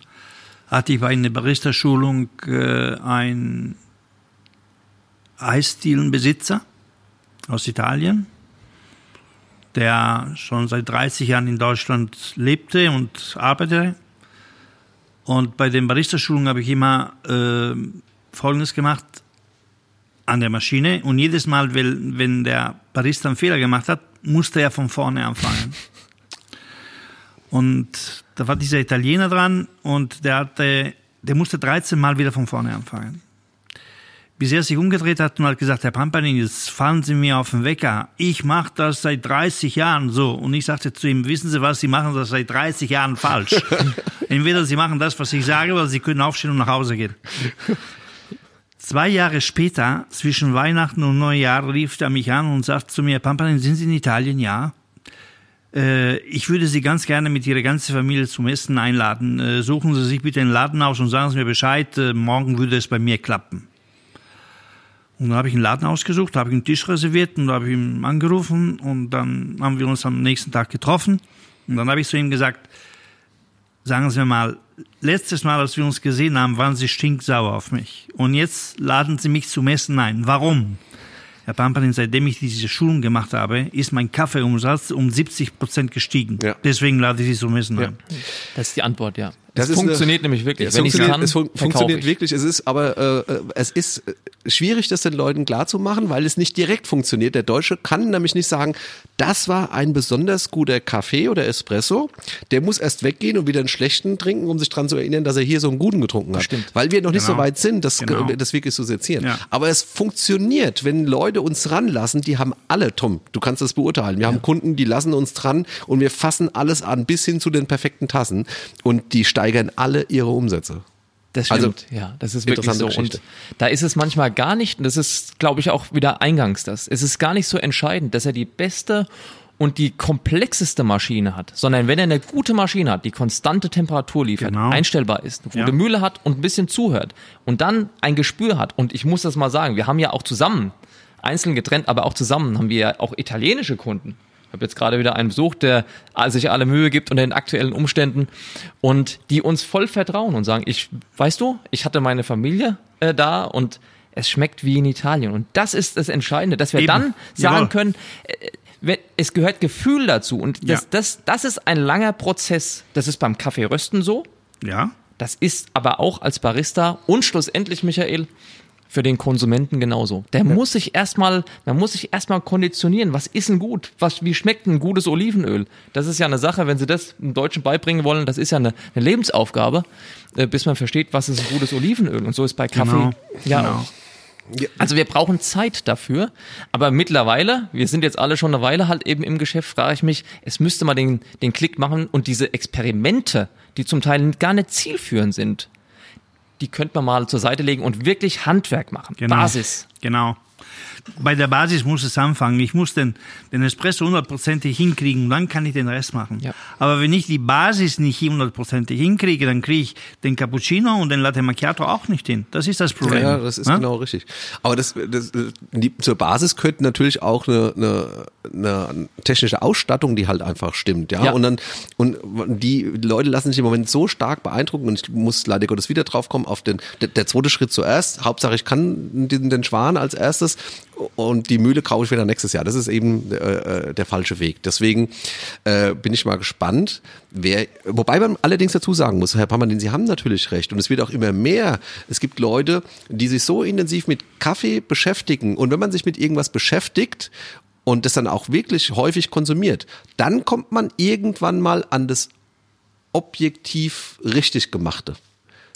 hatte ich bei einer Barista-Schulung äh, einen Eisdielenbesitzer aus Italien, der schon seit 30 Jahren in Deutschland lebte und arbeitete. Und bei den Barista-Schulungen habe ich immer äh, Folgendes gemacht an der Maschine und jedes Mal, wenn, der Barista einen Fehler gemacht hat, musste er von vorne anfangen. Und da war dieser Italiener dran und der hatte, der musste 13 Mal wieder von vorne anfangen. Bis er sich umgedreht hat und hat gesagt, Herr Pampanin, jetzt fallen Sie mir auf den Wecker. Ich mache das seit 30 Jahren so. Und ich sagte zu ihm, wissen Sie was, Sie machen das seit 30 Jahren falsch. *laughs* Entweder Sie machen das, was ich sage, oder Sie können aufstehen und nach Hause gehen. Zwei Jahre später, zwischen Weihnachten und Neujahr, rief er mich an und sagte zu mir, Pampanin, sind Sie in Italien? Ja. Äh, ich würde Sie ganz gerne mit Ihrer ganzen Familie zum Essen einladen. Äh, suchen Sie sich bitte den Laden aus und sagen Sie mir Bescheid, äh, morgen würde es bei mir klappen. Und dann habe ich einen Laden ausgesucht, habe einen Tisch reserviert und habe ihm angerufen und dann haben wir uns am nächsten Tag getroffen. Und dann habe ich zu ihm gesagt, sagen Sie mir mal, letztes Mal, als wir uns gesehen haben, waren Sie stinksauer auf mich. Und jetzt laden Sie mich zum Essen ein. Warum? Herr Pampanin, seitdem ich diese Schulung gemacht habe, ist mein Kaffeeumsatz um 70 Prozent gestiegen. Ja. Deswegen lade ich Sie zum Essen Ja. ein. Das ist die Antwort, ja. Das Das, funktioniert eine- nämlich wirklich. Es Wenn ich funktioniert, kann, es fun funktioniert ich. wirklich. Es ist aber äh, äh, es ist äh, schwierig, das den Leuten klarzumachen, weil es nicht direkt funktioniert. Der Deutsche kann nämlich nicht sagen, das war ein besonders guter Kaffee oder Espresso. Der muss erst weggehen und wieder einen schlechten trinken, um sich dran zu erinnern, dass er hier so einen guten getrunken hat. Stimmt. Weil wir noch nicht Genau. so weit sind, das, Genau. das wirklich zu sezieren. Ja. Aber es funktioniert, wenn Leute uns ranlassen, die haben alle, Tom, du kannst das beurteilen. Wir haben Kunden, die lassen uns dran und wir fassen alles an, bis hin zu den perfekten Tassen und die steigern alle ihre Umsätze. Das Also, stimmt, ja, das ist wirklich so. interessante Und Geschichte. da ist es manchmal gar nicht, und das ist, glaube ich, auch wieder eingangs das, es ist gar nicht so entscheidend, dass er die beste und die komplexeste Maschine hat, sondern wenn er eine gute Maschine hat, die konstante Temperatur liefert, Genau. einstellbar ist, eine gute Ja. Mühle hat und ein bisschen zuhört und dann ein Gespür hat. Und ich muss das mal sagen, wir haben ja auch zusammen, einzeln getrennt, aber auch zusammen haben wir ja auch italienische Kunden. Ich habe jetzt gerade wieder einen besucht, der sich alle Mühe gibt unter den aktuellen Umständen und die uns voll vertrauen und sagen, ich, weißt du, ich hatte meine Familie äh, da und es schmeckt wie in Italien. Und das ist das Entscheidende, dass wir Eben. dann sagen Jawohl. können, äh, es gehört Gefühl dazu. Und das, Ja. das, das ist ein langer Prozess. Das ist beim Kaffeerösten so. Ja? Das ist aber auch als Barista und schlussendlich, Michael, für den Konsumenten genauso. Der muss sich erstmal, man muss sich erstmal konditionieren. Was ist denn gut? Was, wie schmeckt ein gutes Olivenöl? Das ist ja eine Sache, wenn Sie das einem Deutschen beibringen wollen, das ist ja eine, eine Lebensaufgabe, äh, bis man versteht, was ist ein gutes Olivenöl. Und so ist bei Kaffee Genau. ja Genau. Also wir brauchen Zeit dafür, aber mittlerweile, wir sind jetzt alle schon eine Weile halt eben im Geschäft, frage ich mich, es müsste mal den, den Klick machen und diese Experimente, die zum Teil gar nicht zielführend sind, die könnte man mal zur Seite legen und wirklich Handwerk machen. Genau. Basis. Genau. Bei der Basis muss es anfangen. Ich muss den, den Espresso hundertprozentig hinkriegen, dann kann ich den Rest machen. Ja. Aber wenn ich die Basis nicht hundertprozentig hinkriege, dann kriege ich den Cappuccino und den Latte Macchiato auch nicht hin. Das ist das Problem. Ja, das ist Ne? genau richtig. Aber das, das die, zur Basis gehört natürlich auch eine, eine, eine technische Ausstattung, die halt einfach stimmt, ja? Ja. Und dann und die Leute lassen sich im Moment so stark beeindrucken und ich muss leider Gottes wieder drauf kommen auf den der, der zweite Schritt zuerst. Hauptsache ich kann den, den Schwan als erstes und die Mühle kaufe ich wieder nächstes Jahr. Das ist eben äh, der falsche Weg. Deswegen äh, bin ich mal gespannt, wer, wobei man allerdings dazu sagen muss, Herr Pammerlin, Sie haben natürlich recht und es wird auch immer mehr. Es gibt Leute, die sich so intensiv mit Kaffee beschäftigen und wenn man sich mit irgendwas beschäftigt und das dann auch wirklich häufig konsumiert, dann kommt man irgendwann mal an das objektiv richtig gemachte.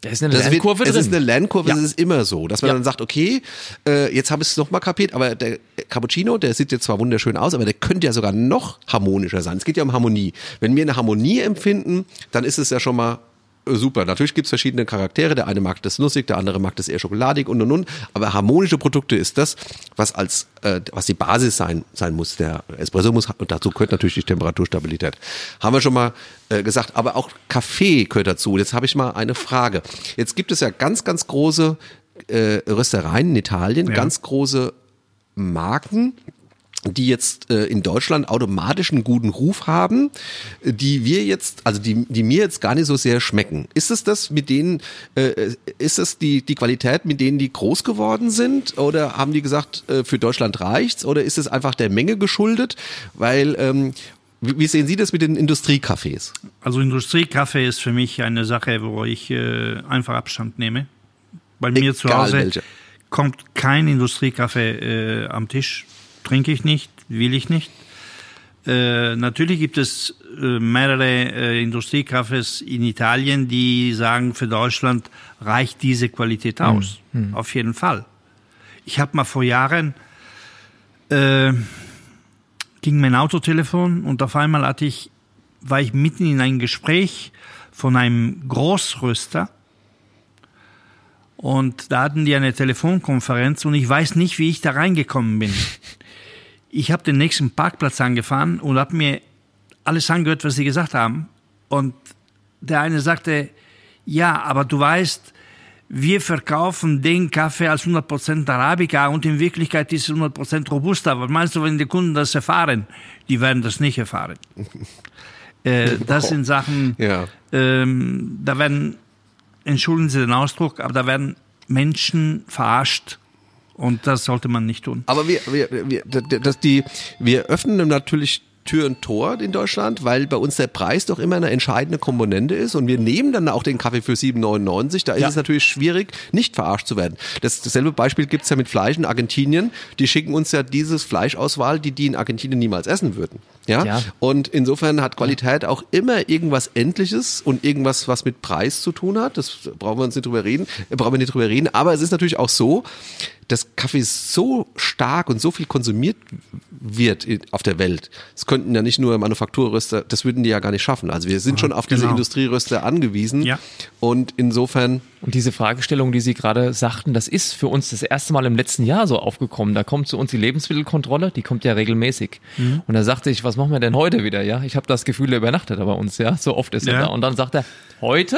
Da ist eine Lernkurve es drin. ist eine Lernkurve, Ja. es ist immer so, dass man Ja. dann sagt, okay, äh, jetzt habe ich es nochmal kapiert, aber der Cappuccino, der sieht jetzt zwar wunderschön aus, aber der könnte ja sogar noch harmonischer sein. Es geht ja um Harmonie. Wenn wir eine Harmonie empfinden, dann ist es ja schon mal super. Natürlich gibt es verschiedene Charaktere. Der eine mag das nussig, der andere mag das eher schokoladig und und und. Aber harmonische Produkte ist das, was als äh, was die Basis sein sein muss. Der Espresso muss und dazu gehört natürlich die Temperaturstabilität. Haben wir schon mal äh, gesagt. Aber auch Kaffee gehört dazu. Jetzt habe ich mal eine Frage. Jetzt gibt es ja ganz ganz große äh, Röstereien in Italien, Ja. ganz große Marken, die jetzt äh, in Deutschland automatisch einen guten Ruf haben, äh, die wir jetzt, also die, die mir jetzt gar nicht so sehr schmecken. Ist es das mit denen, äh, ist es die, die Qualität, mit denen die groß geworden sind? Oder haben die gesagt, äh, für Deutschland reicht's? Oder ist es einfach der Menge geschuldet? Weil, ähm, wie, sehen Sie das mit den Industriecafés? Also Industriekaffee ist für mich eine Sache, wo ich äh, einfach Abstand nehme. Bei mir zu Egal Hause welche. kommt kein Industriekaffee äh, am Tisch. Trinke ich nicht, will ich nicht. Äh, natürlich gibt es äh, mehrere äh, Industriekaffees in Italien, die sagen, für Deutschland reicht diese Qualität aus. Auf jeden Fall. Ich habe mal vor Jahren äh, ging mein Autotelefon und auf einmal hatte ich, war ich mitten in einem Gespräch von einem Großröster und da hatten die eine Telefonkonferenz und ich weiß nicht, wie ich da reingekommen bin. *laughs* Ich habe den nächsten Parkplatz angefahren und habe mir alles angehört, was sie gesagt haben. Und der eine sagte, ja, aber du weißt, wir verkaufen den Kaffee als 100% Arabica und in Wirklichkeit ist es 100% Robusta. Was meinst du, wenn die Kunden das erfahren? Die werden das nicht erfahren. *laughs* äh, das sind Sachen, Ja. ähm, da werden, entschuldigen Sie den Ausdruck, aber da werden Menschen verarscht und das sollte man nicht tun. Aber wir, wir, wir, das, die, wir öffnen natürlich Tür und Tor in Deutschland, weil bei uns der Preis doch immer eine entscheidende Komponente ist und wir nehmen dann auch den Kaffee für 7,99. Da ist Ja. es natürlich schwierig, nicht verarscht zu werden. Das, dasselbe Beispiel gibt's ja mit Fleisch in Argentinien. Die schicken uns ja dieses Fleischauswahl, die die in Argentinien niemals essen würden. Ja? Ja. Und insofern hat Qualität auch immer irgendwas Endliches und irgendwas, was mit Preis zu tun hat. Das brauchen wir uns nicht drüber reden, brauchen wir nicht drüber reden. Aber es ist natürlich auch so, dass Kaffee so stark und so viel konsumiert wird auf der Welt. Das könnten ja nicht nur Manufakturröster, das würden die ja gar nicht schaffen. Also wir sind schon auf diese genau. Industrieröster angewiesen. Ja. Und insofern, Und diese Fragestellung, die Sie gerade sagten, das ist für uns das erste Mal im letzten Jahr so aufgekommen. Da kommt zu uns die Lebensmittelkontrolle, die kommt ja regelmäßig. Mhm. Und da sagte ich, was machen wir denn heute wieder? Ja, ich habe das Gefühl, er übernachtet er bei uns. Ja, so oft ist er Ja. da. Und dann sagt er, heute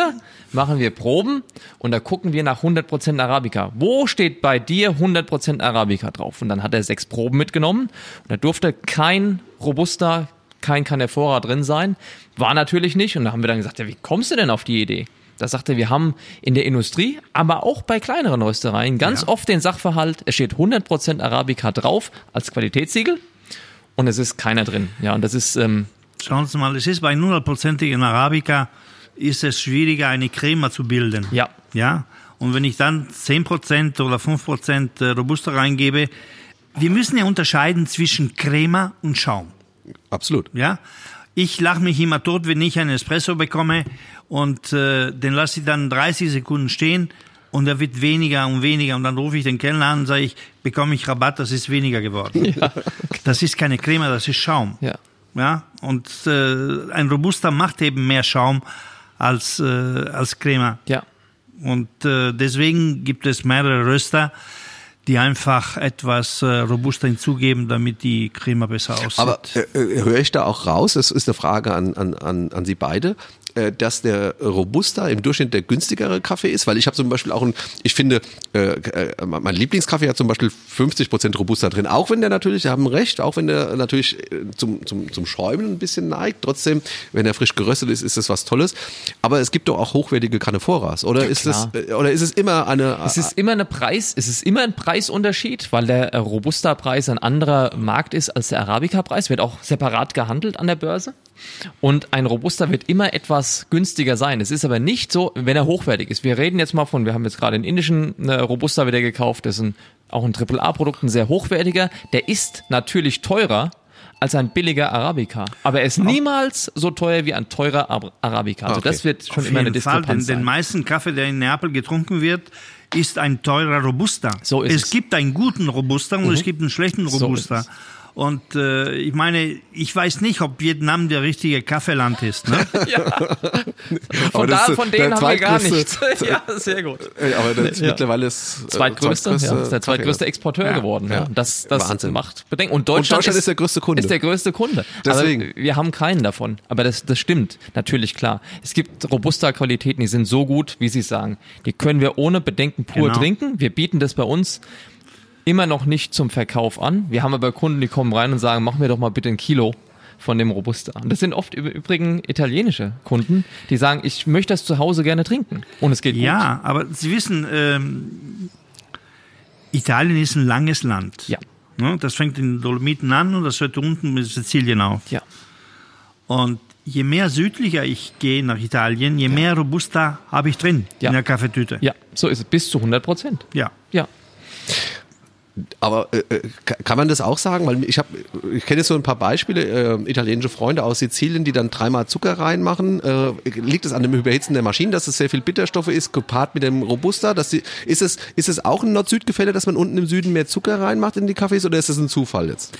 machen wir Proben und da gucken wir nach 100% Arabica. Wo steht bei dir 100% Arabica drauf? Und dann hat er sechs Proben mitgenommen und da durfte kein Robusta, kein Canefora drin sein. War natürlich nicht. Und da haben wir dann gesagt, ja, wie kommst du denn auf die Idee? Da sagte er, wir haben in der Industrie, aber auch bei kleineren Röstereien ganz oft den Sachverhalt, es steht 100% Arabica drauf als Qualitätssiegel und es ist keiner drin. Ja, und das ist, ähm, Schauen Sie mal, es ist bei 100%igen Arabica ist es schwieriger, eine Crema zu bilden. ja, Ja, und wenn ich dann 10% oder 5% Robusta reingebe, wir müssen ja unterscheiden zwischen Crema und Schaum. absolut. Ja, ich lache mich immer tot, wenn ich einen Espresso bekomme und äh, den lasse ich dann 30 Sekunden stehen und er wird weniger und weniger und dann rufe ich den Kellner an und sage ich, bekomme ich Rabatt, das ist weniger geworden. *laughs* Das ist keine Crema, das ist Schaum. ja. Ja, und äh, ein Robusta macht eben mehr Schaum als, äh, als Crema. Ja, Und äh, deswegen gibt es mehrere Röster, die einfach etwas äh, Robusta hinzugeben, damit die Crema besser aussieht. Aber äh, äh, höre ich da auch raus, das ist eine Frage an, an, an, an Sie beide, äh, dass der Robusta im Durchschnitt der günstigere Kaffee ist? Weil ich habe zum Beispiel auch ein, ich finde, äh, äh, mein Lieblingskaffee hat zum Beispiel 50% Robusta drin, auch wenn der natürlich, Sie haben recht, auch wenn der natürlich äh, zum, zum, zum Schäumen ein bisschen neigt, trotzdem, wenn er frisch geröstet ist, ist das was Tolles. Aber es gibt doch auch hochwertige Caneforas, oder ist klar. das, äh, oder ist es immer eine, Es ist immer eine Preis, es ist immer ein Preisunterschied, weil der Robusta-Preis ein anderer Markt ist als der Arabica-Preis, wird auch separat gehandelt an der Börse. Und ein Robusta wird immer etwas günstiger sein. Es ist aber nicht so, wenn er hochwertig ist. Wir reden jetzt mal von, wir haben jetzt gerade einen indischen äh, Robusta wieder gekauft, das ist ein, auch ein AAA-Produkt, ein sehr hochwertiger. Der ist natürlich teurer als ein billiger Arabica. Aber er ist niemals so teuer wie ein teurer Ar- Arabica. Also Okay. das wird schon Auf immer eine jeden Fall, denn Diskrepanz den sein. meisten Kaffee, der in Neapel getrunken wird, ist ein teurer Robusta. So ist es es. gibt einen guten Robusta und es gibt einen schlechten So Robusta. es. Und äh, ich meine, ich weiß nicht, ob Vietnam der richtige Kaffeeland ist. Ne? *laughs* Von, Aber das da, ist von denen haben wir gar zweitgrößte- nichts. *laughs* ja, sehr gut. Äh, aber das Ja. mittlerweile ist äh, Zweitgrößte, ja, ist der zweitgrößte Kaffee. Exporteur Ja. geworden. Ja. Ja. Das, das Wahnsinn. macht Bedenken. Und Deutschland, Deutschland ist der größte Kunde. Ist der größte Kunde. Deswegen. Aber wir haben keinen davon. Aber das, das stimmt. Natürlich, klar. Es gibt Robusta-Qualitäten, die sind so gut, wie Sie sagen. Die können wir ohne Bedenken pur Genau. trinken. Wir bieten das bei uns immer noch nicht zum Verkauf an. Wir haben aber Kunden, die kommen rein und sagen, mach mir doch mal bitte ein Kilo von dem Robusta. Und das sind oft im Übrigen italienische Kunden, die sagen, ich möchte das zu Hause gerne trinken. Und es geht gut. Ja, aber Sie wissen, ähm, Italien ist ein langes Land. Ja. Ne? Das fängt in den Dolomiten an und das hört unten mit Sizilien auf. Ja. Und je mehr südlicher ich gehe nach Italien, je mehr Robusta habe ich drin Ja. in der Kaffeetüte. Ja, so ist es. Bis zu 100 Prozent. Ja. Ja. Aber äh, äh kann man das auch sagen? Weil ich habe, ich kenne jetzt so ein paar Beispiele, äh, italienische Freunde aus Sizilien, die dann dreimal Zucker reinmachen. Äh, liegt es an dem Überhitzen der Maschine, dass es sehr viel Bitterstoffe ist, gepaart mit dem Robusta? Dass die, ist es ist es auch ein Nord-Süd-Gefälle, dass man unten im Süden mehr Zucker reinmacht in die Kaffees oder ist das ein Zufall jetzt?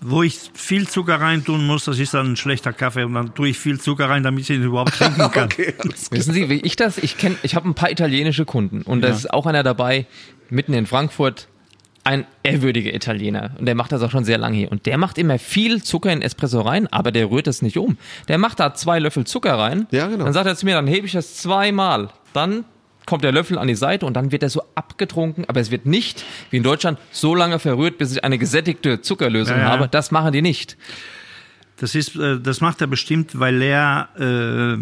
Wo ich viel Zucker rein tun muss, das ist dann ein schlechter Kaffee und dann tue ich viel Zucker rein, damit ich ihn überhaupt *laughs* trinken kann. okay, Wissen Sie, wie ich das? Ich kenne, ich habe ein paar italienische Kunden und da ja. ist auch einer dabei, mitten in Frankfurt, ein ehrwürdiger Italiener und der macht das auch schon sehr lange hier und der macht immer viel Zucker in Espresso rein, aber der rührt das nicht um. Der macht da zwei Löffel Zucker rein. Ja, genau. Dann sagt er zu mir, dann hebe ich das zweimal. Dann kommt der Löffel an die Seite und dann wird er so abgetrunken, aber es wird nicht, wie in Deutschland, so lange verrührt, bis ich eine gesättigte Zuckerlösung ja, ja. habe. Das machen die nicht. Das ist, äh, das macht er bestimmt, weil er äh,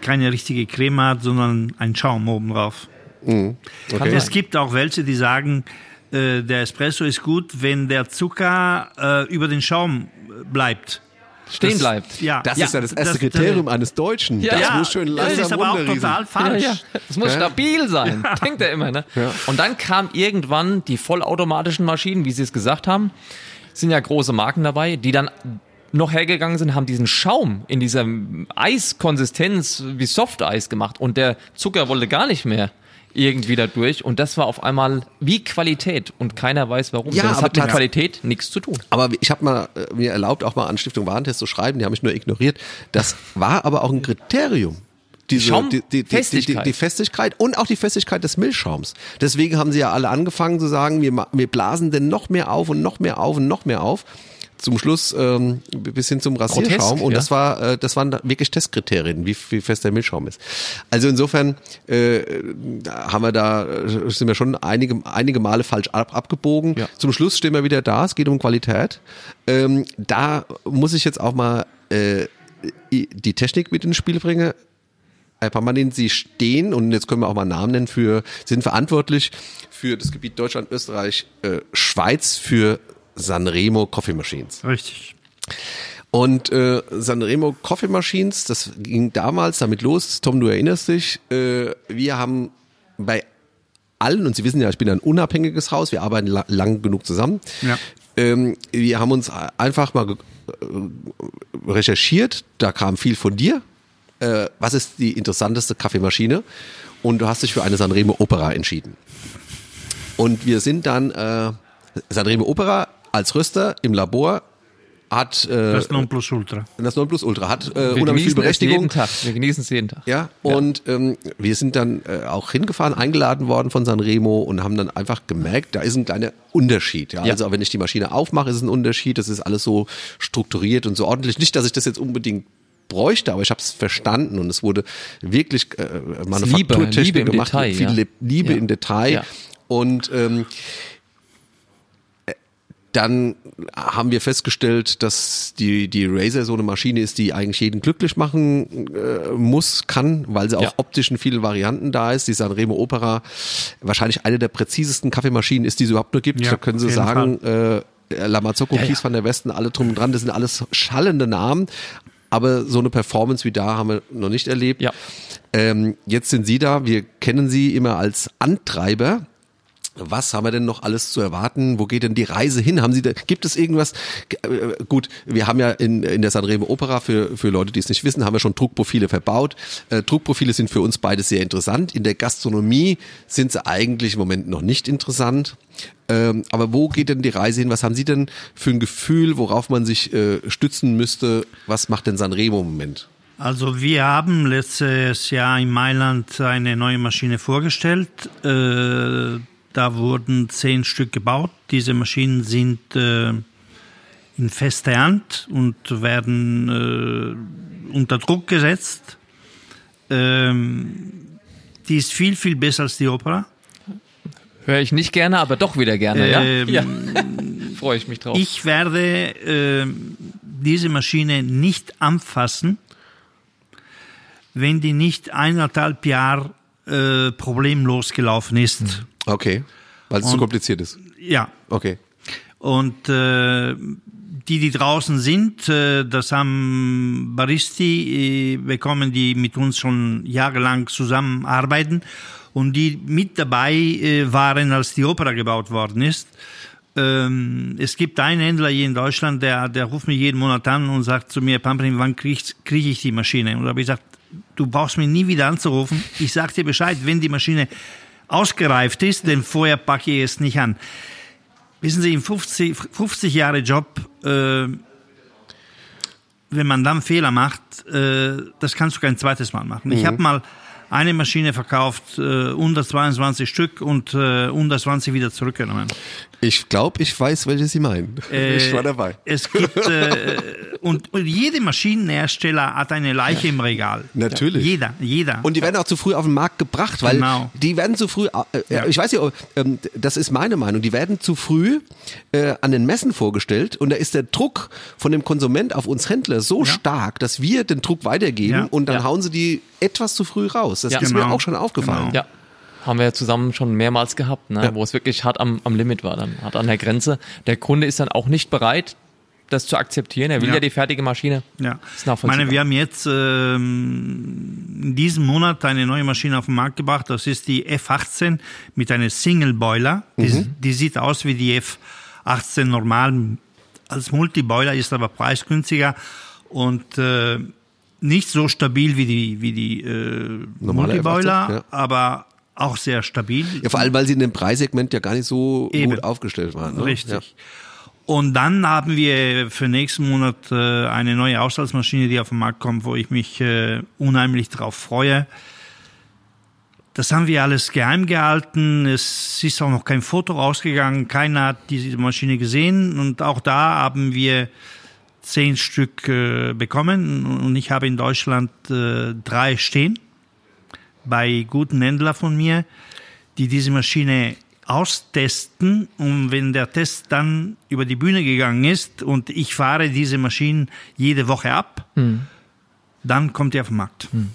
keine richtige Creme hat, sondern einen Schaum oben drauf. Mhm. Okay. Es gibt auch welche, die sagen, äh, der Espresso ist gut, wenn der Zucker äh, über den Schaum bleibt stehen das, bleibt. Ja. Das ja, ist ja das erste das, Kriterium das, eines Deutschen. Ja, das muss schön langsam Das ist aber auch total falsch. Ja, das muss stabil sein, denkt er immer. Ne? Und dann kam irgendwann die vollautomatischen Maschinen, wie Sie es gesagt haben, sind ja große Marken dabei, die dann noch hergegangen sind, haben diesen Schaum in dieser Eiskonsistenz wie Softeis gemacht und der Zucker wollte gar nicht mehr irgendwie dadurch und das war auf einmal wie Qualität und keiner weiß warum. Ja, das hat mit Qualität nichts zu tun. Aber ich habe mal äh, mir erlaubt, auch mal an Stiftung Warentest zu schreiben, die haben mich nur ignoriert. Das war aber auch ein Kriterium. Diese, die, die, Festigkeit. Die, die, Festigkeit und auch die Festigkeit des Milchschaums. Deswegen haben sie ja alle angefangen zu sagen, wir, wir blasen denn noch mehr auf und noch mehr auf und noch mehr auf zum Schluss ähm, bis hin zum Rasierschaum. Grotesk, und ja. das war, äh, das waren wirklich Testkriterien, wie, wie fest der Milchschaum ist. Also insofern äh, haben wir da, äh, sind wir schon einige, einige Male falsch ab, abgebogen. Ja. Zum Schluss stehen wir wieder da, es geht um Qualität. Ähm, da muss ich jetzt auch mal äh, die Technik mit ins Spiel bringen. Pamanin, Sie stehen, und jetzt können wir auch mal Namen nennen, für, sind verantwortlich für das Gebiet Deutschland, Österreich, äh, Schweiz für Sanremo Coffee Machines. Richtig. Und äh, Sanremo Coffee Machines, das ging damals damit los, Tom, du erinnerst dich, äh, wir haben bei allen, und Sie wissen ja, ich bin ein unabhängiges Haus, wir arbeiten la lang genug zusammen. Ja. Ähm, wir haben uns einfach mal äh, recherchiert, da kam viel von dir. Äh, was ist die interessanteste Kaffeemaschine? Und du hast dich für eine Sanremo Opera entschieden. Und wir sind dann, äh, Sanremo Opera als Röster im Labor hat äh, das Nonplusultra. Das Nonplusultra hat äh, unheimlich viel Berechtigung. Jeden Tag. Wir genießen es jeden Tag. Ja, und ja. Ähm, wir sind dann äh, auch hingefahren, eingeladen worden von Sanremo und haben dann einfach gemerkt, da ist ein kleiner Unterschied. Ja? ja. Also wenn ich die Maschine aufmache, ist es ein Unterschied. Das ist alles so strukturiert und so ordentlich. Nicht, dass ich das jetzt unbedingt bräuchte, aber ich habe es verstanden und es wurde wirklich äh, Manufakturtechnik gemacht, Detail, viel ja. Liebe ja. im Detail und ähm, dann haben wir festgestellt, dass die, die Razer so eine Maschine ist, die eigentlich jeden glücklich machen äh, muss, kann, weil sie auch ja. optisch in vielen Varianten da ist. Die Sanremo Opera wahrscheinlich eine der präzisesten Kaffeemaschinen ist, die es überhaupt nur gibt. Ja, da können Sie sagen, äh, Lamazocco, ja, Kies van der Westen, alle drum und dran, das sind alles schallende Namen. Aber so eine Performance wie da haben wir noch nicht erlebt. Ja. Ähm, jetzt sind Sie da, wir kennen Sie immer als Antreiber was haben wir denn noch alles zu erwarten? Wo geht denn die Reise hin? Haben Sie da, gibt es irgendwas? Äh, gut, wir haben ja in, in der Sanremo Opera für, für Leute, die es nicht wissen, haben wir schon Druckprofile verbaut. Äh, Druckprofile sind für uns beide sehr interessant. In der Gastronomie sind sie eigentlich im Moment noch nicht interessant. Ähm, aber wo geht denn die Reise hin? Was haben Sie denn für ein Gefühl, worauf man sich äh, stützen müsste? Was macht denn Sanremo im Moment? Also wir haben letztes Jahr in Mailand eine neue Maschine vorgestellt. Äh, da wurden zehn Stück gebaut. Diese Maschinen sind äh, in fester Hand und werden äh, unter Druck gesetzt. Ähm, die ist viel, viel besser als die Opera. Höre ich nicht gerne, aber doch wieder gerne, ähm, ja? ja. *laughs* Freue ich mich drauf. Ich werde äh, diese Maschine nicht anfassen, wenn die nicht eineinhalb Jahre äh, problemlos gelaufen ist. Mhm. Okay, weil es zu kompliziert ist. Ja. Okay. Und äh, die, die draußen sind, äh, das haben Baristi äh, bekommen, die mit uns schon jahrelang zusammenarbeiten. und die mit dabei äh, waren, als die Opera gebaut worden ist. Ähm, es gibt einen Händler hier in Deutschland, der, der ruft mich jeden Monat an und sagt zu mir, Pamprin, wann kriege krieg ich die Maschine? Und da habe ich gesagt, du brauchst mich nie wieder anzurufen. Ich sag dir Bescheid, wenn die Maschine ausgereift ist, denn vorher packe ich es nicht an. Wissen Sie, in 50, 50 Jahre Job, äh, wenn man dann Fehler macht, äh, das kannst du kein zweites Mal machen. Mhm. Ich habe mal eine Maschine verkauft, äh, unter 22 Stück und äh, unter 20 wieder zurückgenommen. Ich glaube, ich weiß, welche Sie meinen. Äh, *laughs* ich war dabei. Es gibt äh, und, und jede Maschinenhersteller hat eine Leiche ja. im Regal. Natürlich. Jeder, jeder. Und die werden auch zu früh auf den Markt gebracht, weil genau. die werden zu früh. Äh, ja. Ich weiß nicht, äh, das ist meine Meinung. Die werden zu früh äh, an den Messen vorgestellt und da ist der Druck von dem Konsument auf uns Händler so ja. stark, dass wir den Druck weitergeben und dann hauen sie die etwas zu früh raus. Das ist genau. mir auch schon aufgefallen. Genau. Ja haben wir ja zusammen schon mehrmals gehabt, ne? Ja. wo es wirklich hart am, am Limit war, dann hart an der Grenze. Der Kunde ist dann auch nicht bereit, das zu akzeptieren. Er will ja, ja die fertige Maschine. Ja. Ich meine, wir haben jetzt ähm, in diesem Monat eine neue Maschine auf den Markt gebracht. Das ist die F18 mit einem Single Boiler. Die, mhm. die sieht aus wie die F18 normal als Multiboiler, ist aber preisgünstiger und äh, nicht so stabil wie die wie die äh, Multiboiler, ja. aber auch sehr stabil. Ja, vor allem, weil sie in dem Preissegment ja gar nicht so Eben. gut aufgestellt waren. Ne? Richtig. Ja. Und dann haben wir für nächsten Monat äh, eine neue Haushaltsmaschine, die auf den Markt kommt, wo ich mich äh, unheimlich drauf freue. Das haben wir alles geheim gehalten. Es ist auch noch kein Foto rausgegangen. Keiner hat diese Maschine gesehen. Und auch da haben wir zehn Stück äh, bekommen. Und ich habe in Deutschland äh, drei stehen bei guten Händlern von mir, die diese Maschine austesten und wenn der Test dann über die Bühne gegangen ist und ich fahre diese Maschinen jede Woche ab, hm. dann kommt er auf den Markt. Hm.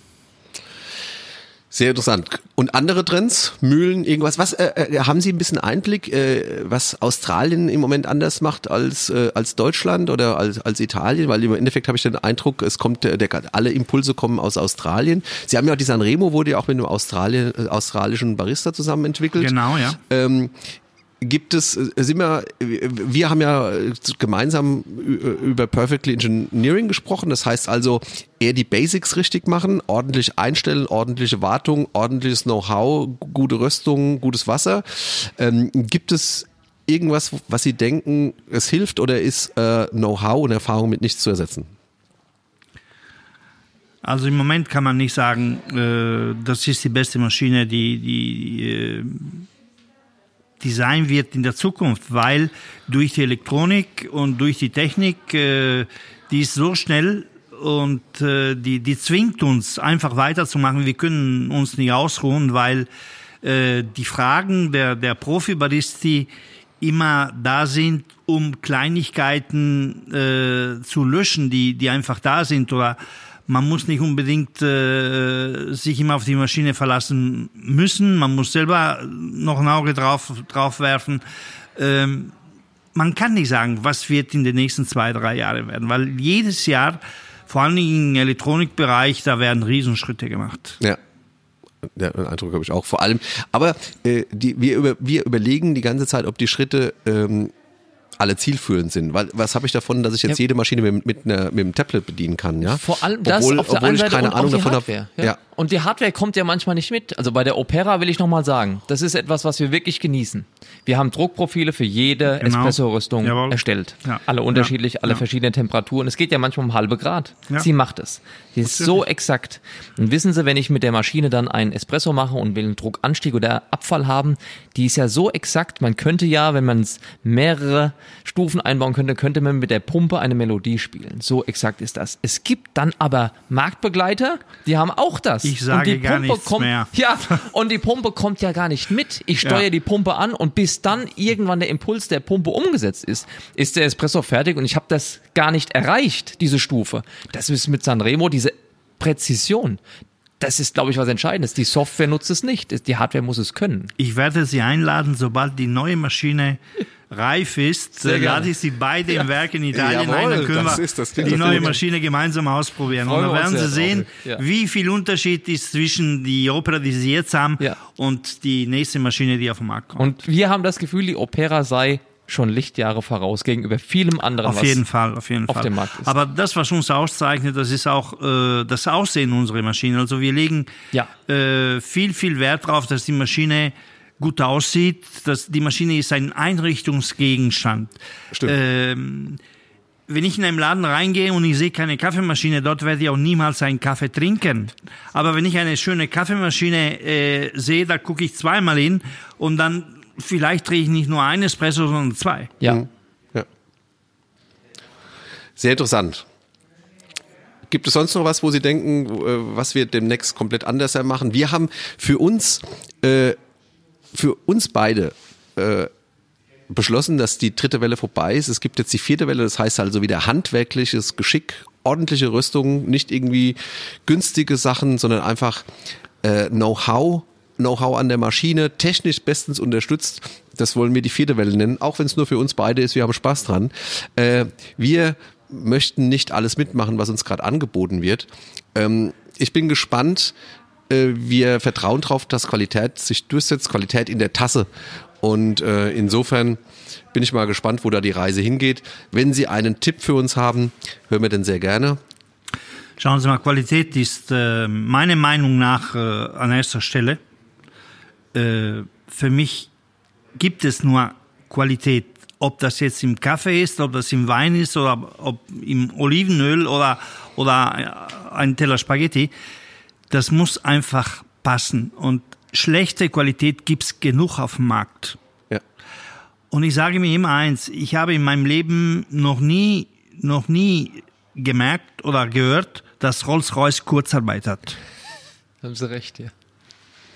Sehr interessant. Und andere Trends, Mühlen, irgendwas. Was äh, äh, haben Sie ein bisschen Einblick, äh, was Australien im Moment anders macht als äh, als Deutschland oder als als Italien? Weil im Endeffekt habe ich den Eindruck, es kommt der, der, alle Impulse kommen aus Australien. Sie haben ja auch die Sanremo wurde ja auch mit einem Australien, äh, australischen Barista zusammen entwickelt. Genau, ja. Ähm, gibt es, äh, sind wir, wir haben ja gemeinsam über Perfectly Engineering gesprochen. Das heißt also, eher die Basics richtig machen, ordentlich einstellen, ordentliche Wartung, ordentliches Know-how, gute Röstung, gutes Wasser. Ähm, gibt es irgendwas, was Sie denken, es hilft oder ist äh, Know-how und Erfahrung mit nichts zu ersetzen? Also im Moment kann man nicht sagen, äh, das ist die beste Maschine, die, die äh, Design wird in der Zukunft, weil durch die Elektronik und durch die Technik, äh, die ist so schnell und äh, die, die zwingt uns einfach weiterzumachen. Wir können uns nicht ausruhen, weil äh, die Fragen der, der Profi-Baristi immer da sind, um Kleinigkeiten äh, zu löschen, die, die einfach da sind oder man muss nicht unbedingt äh, sich immer auf die Maschine verlassen müssen. Man muss selber noch ein Auge drauf, drauf werfen. Ähm, man kann nicht sagen, was wird in den nächsten zwei, drei Jahren werden, weil jedes Jahr, vor Dingen im Elektronikbereich, da werden Riesenschritte gemacht. Ja. Ja, den Eindruck habe ich auch vor allem. Aber äh, die, wir, über, wir überlegen die ganze Zeit, ob die Schritte ähm, alle zielführend sind. Weil, was habe ich davon, dass ich jetzt ja. jede Maschine mit, mit, einer, mit einem Tablet bedienen kann? Ja? Vor allem das obwohl, auf der obwohl einen Seite ich keine Ahnung davon habe. Ja. ja. Und die Hardware kommt ja manchmal nicht mit. Also bei der Opera will ich nochmal sagen, das ist etwas, was wir wirklich genießen. Wir haben Druckprofile für jede genau. Espresso-Rüstung erstellt. Ja. Alle unterschiedlich, ja. alle ja. verschiedene Temperaturen. Es geht ja manchmal um halbe Grad. Sie macht es. Sie ist so exakt. Und wissen Sie, wenn ich mit der Maschine dann einen Espresso mache und will einen Druckanstieg oder Abfall haben, die ist ja so exakt. Man könnte ja, wenn man es mehrere Stufen einbauen könnte, könnte man mit der Pumpe eine Melodie spielen. So exakt ist das. Es gibt dann aber Marktbegleiter, die haben auch das. Ich sage und die gar Pumpe kommt, mehr. Ja, und die Pumpe kommt ja gar nicht mit. Ich steuere ja. die Pumpe an und bis dann irgendwann der Impuls der Pumpe umgesetzt ist, ist der Espresso fertig und ich habe das gar nicht erreicht, diese Stufe. Das ist mit Sanremo diese Präzision. Das ist, glaube ich, was Entscheidendes. Die Software nutzt es nicht. Die Hardware muss es können. Ich werde Sie einladen, sobald die neue Maschine *laughs* reif ist, Sehr äh, gerne. lade ich Sie beide im Werk in Italien Jawohl, ein, dann können das wir ist- das die doch neue gut. Maschine gemeinsam ausprobieren. Freuen Und dann werden Sie sehen, ja. wie viel Unterschied ist zwischen die Opera, die Sie jetzt haben, Ja. und die nächste Maschine, die auf den Markt kommt. Und wir haben das Gefühl, die Opera sei schon Lichtjahre voraus gegenüber vielem anderen, Auf jeden Fall, auf jeden auf Fall. dem Markt ist. Aber das, was uns auszeichnet, das ist auch äh, das Aussehen unserer Maschine. Also wir legen Ja. äh, viel, viel Wert darauf, dass die Maschine gut aussieht. Dass die Maschine ist ein Einrichtungsgegenstand. Stimmt. Ähm, wenn ich in einen Laden reingehe und ich sehe keine Kaffeemaschine, dort werde ich auch niemals einen Kaffee trinken. Aber wenn ich eine schöne Kaffeemaschine äh, sehe, da gucke ich zweimal hin und dann vielleicht drehe ich nicht nur ein Espresso, sondern zwei. Ja. Ja. Sehr interessant. Gibt es sonst noch was, wo Sie denken, äh, was wir demnächst komplett anders machen? Wir haben für uns, äh, für uns beide äh, beschlossen, dass die dritte Welle vorbei ist. Es gibt jetzt die vierte Welle, das heißt also wieder handwerkliches Geschick, ordentliche Rüstung, nicht irgendwie günstige Sachen, sondern einfach äh, Know-how, Know-how an der Maschine, technisch bestens unterstützt. Das wollen wir die vierte Welle nennen, auch wenn es nur für uns beide ist. Wir haben Spaß dran. Äh, wir möchten nicht alles mitmachen, was uns gerade angeboten wird. Ähm, ich bin gespannt. Äh, wir vertrauen darauf, dass Qualität sich durchsetzt, Qualität in der Tasse. Und äh, insofern bin ich mal gespannt, wo da die Reise hingeht. Wenn Sie einen Tipp für uns haben, hören wir den sehr gerne. Schauen Sie mal, Qualität ist äh, meiner Meinung nach äh, an erster Stelle. Äh, für mich gibt es nur Qualität, ob das jetzt im Kaffee ist, ob das im Wein ist oder ob im Olivenöl oder, oder ein Teller Spaghetti. Das muss einfach passen. Und schlechte Qualität gibt's genug auf dem Markt. Ja. Und ich sage mir immer eins, ich habe in meinem Leben noch nie, noch nie gemerkt oder gehört, dass Rolls-Royce Kurzarbeit hat. Haben Sie recht, ja.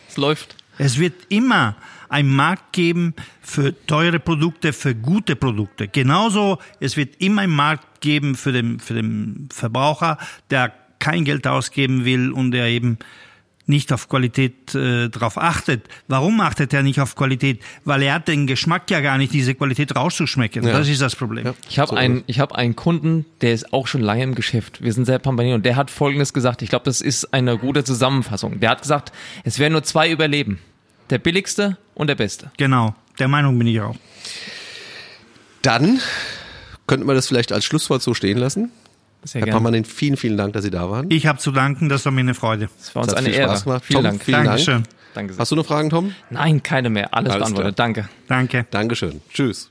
Es läuft. Es wird immer einen Markt geben für teure Produkte, für gute Produkte. Genauso, es wird immer einen Markt geben für den, für den Verbraucher, der kein Geld ausgeben will und der eben nicht auf Qualität äh, drauf achtet. Warum achtet er nicht auf Qualität? Weil er hat den Geschmack ja gar nicht, diese Qualität rauszuschmecken. Ja. Das ist das Problem. Ja. Ich habe So einen, ich habe einen Kunden, der ist auch schon lange im Geschäft. Wir sind sehr Pampani und der hat Folgendes gesagt. Ich glaube, das ist eine gute Zusammenfassung. Der hat gesagt, es werden nur zwei überleben. Der billigste und der beste. Genau, der Meinung bin ich auch. Dann könnten wir das vielleicht als Schlusswort so stehen lassen. Sehr Herr. Permanent, vielen, vielen Dank, dass Sie da waren. Ich habe zu danken, das war mir eine Freude. Es war uns eine viel Ehre. Spaß gemacht. Vielen Tom, Dank. vielen Dank. Dankeschön. Danke sehr. Hast du noch Fragen, Tom? Nein, keine mehr. Alles, Alles beantwortet. klar. Danke. Danke. Dankeschön. Tschüss.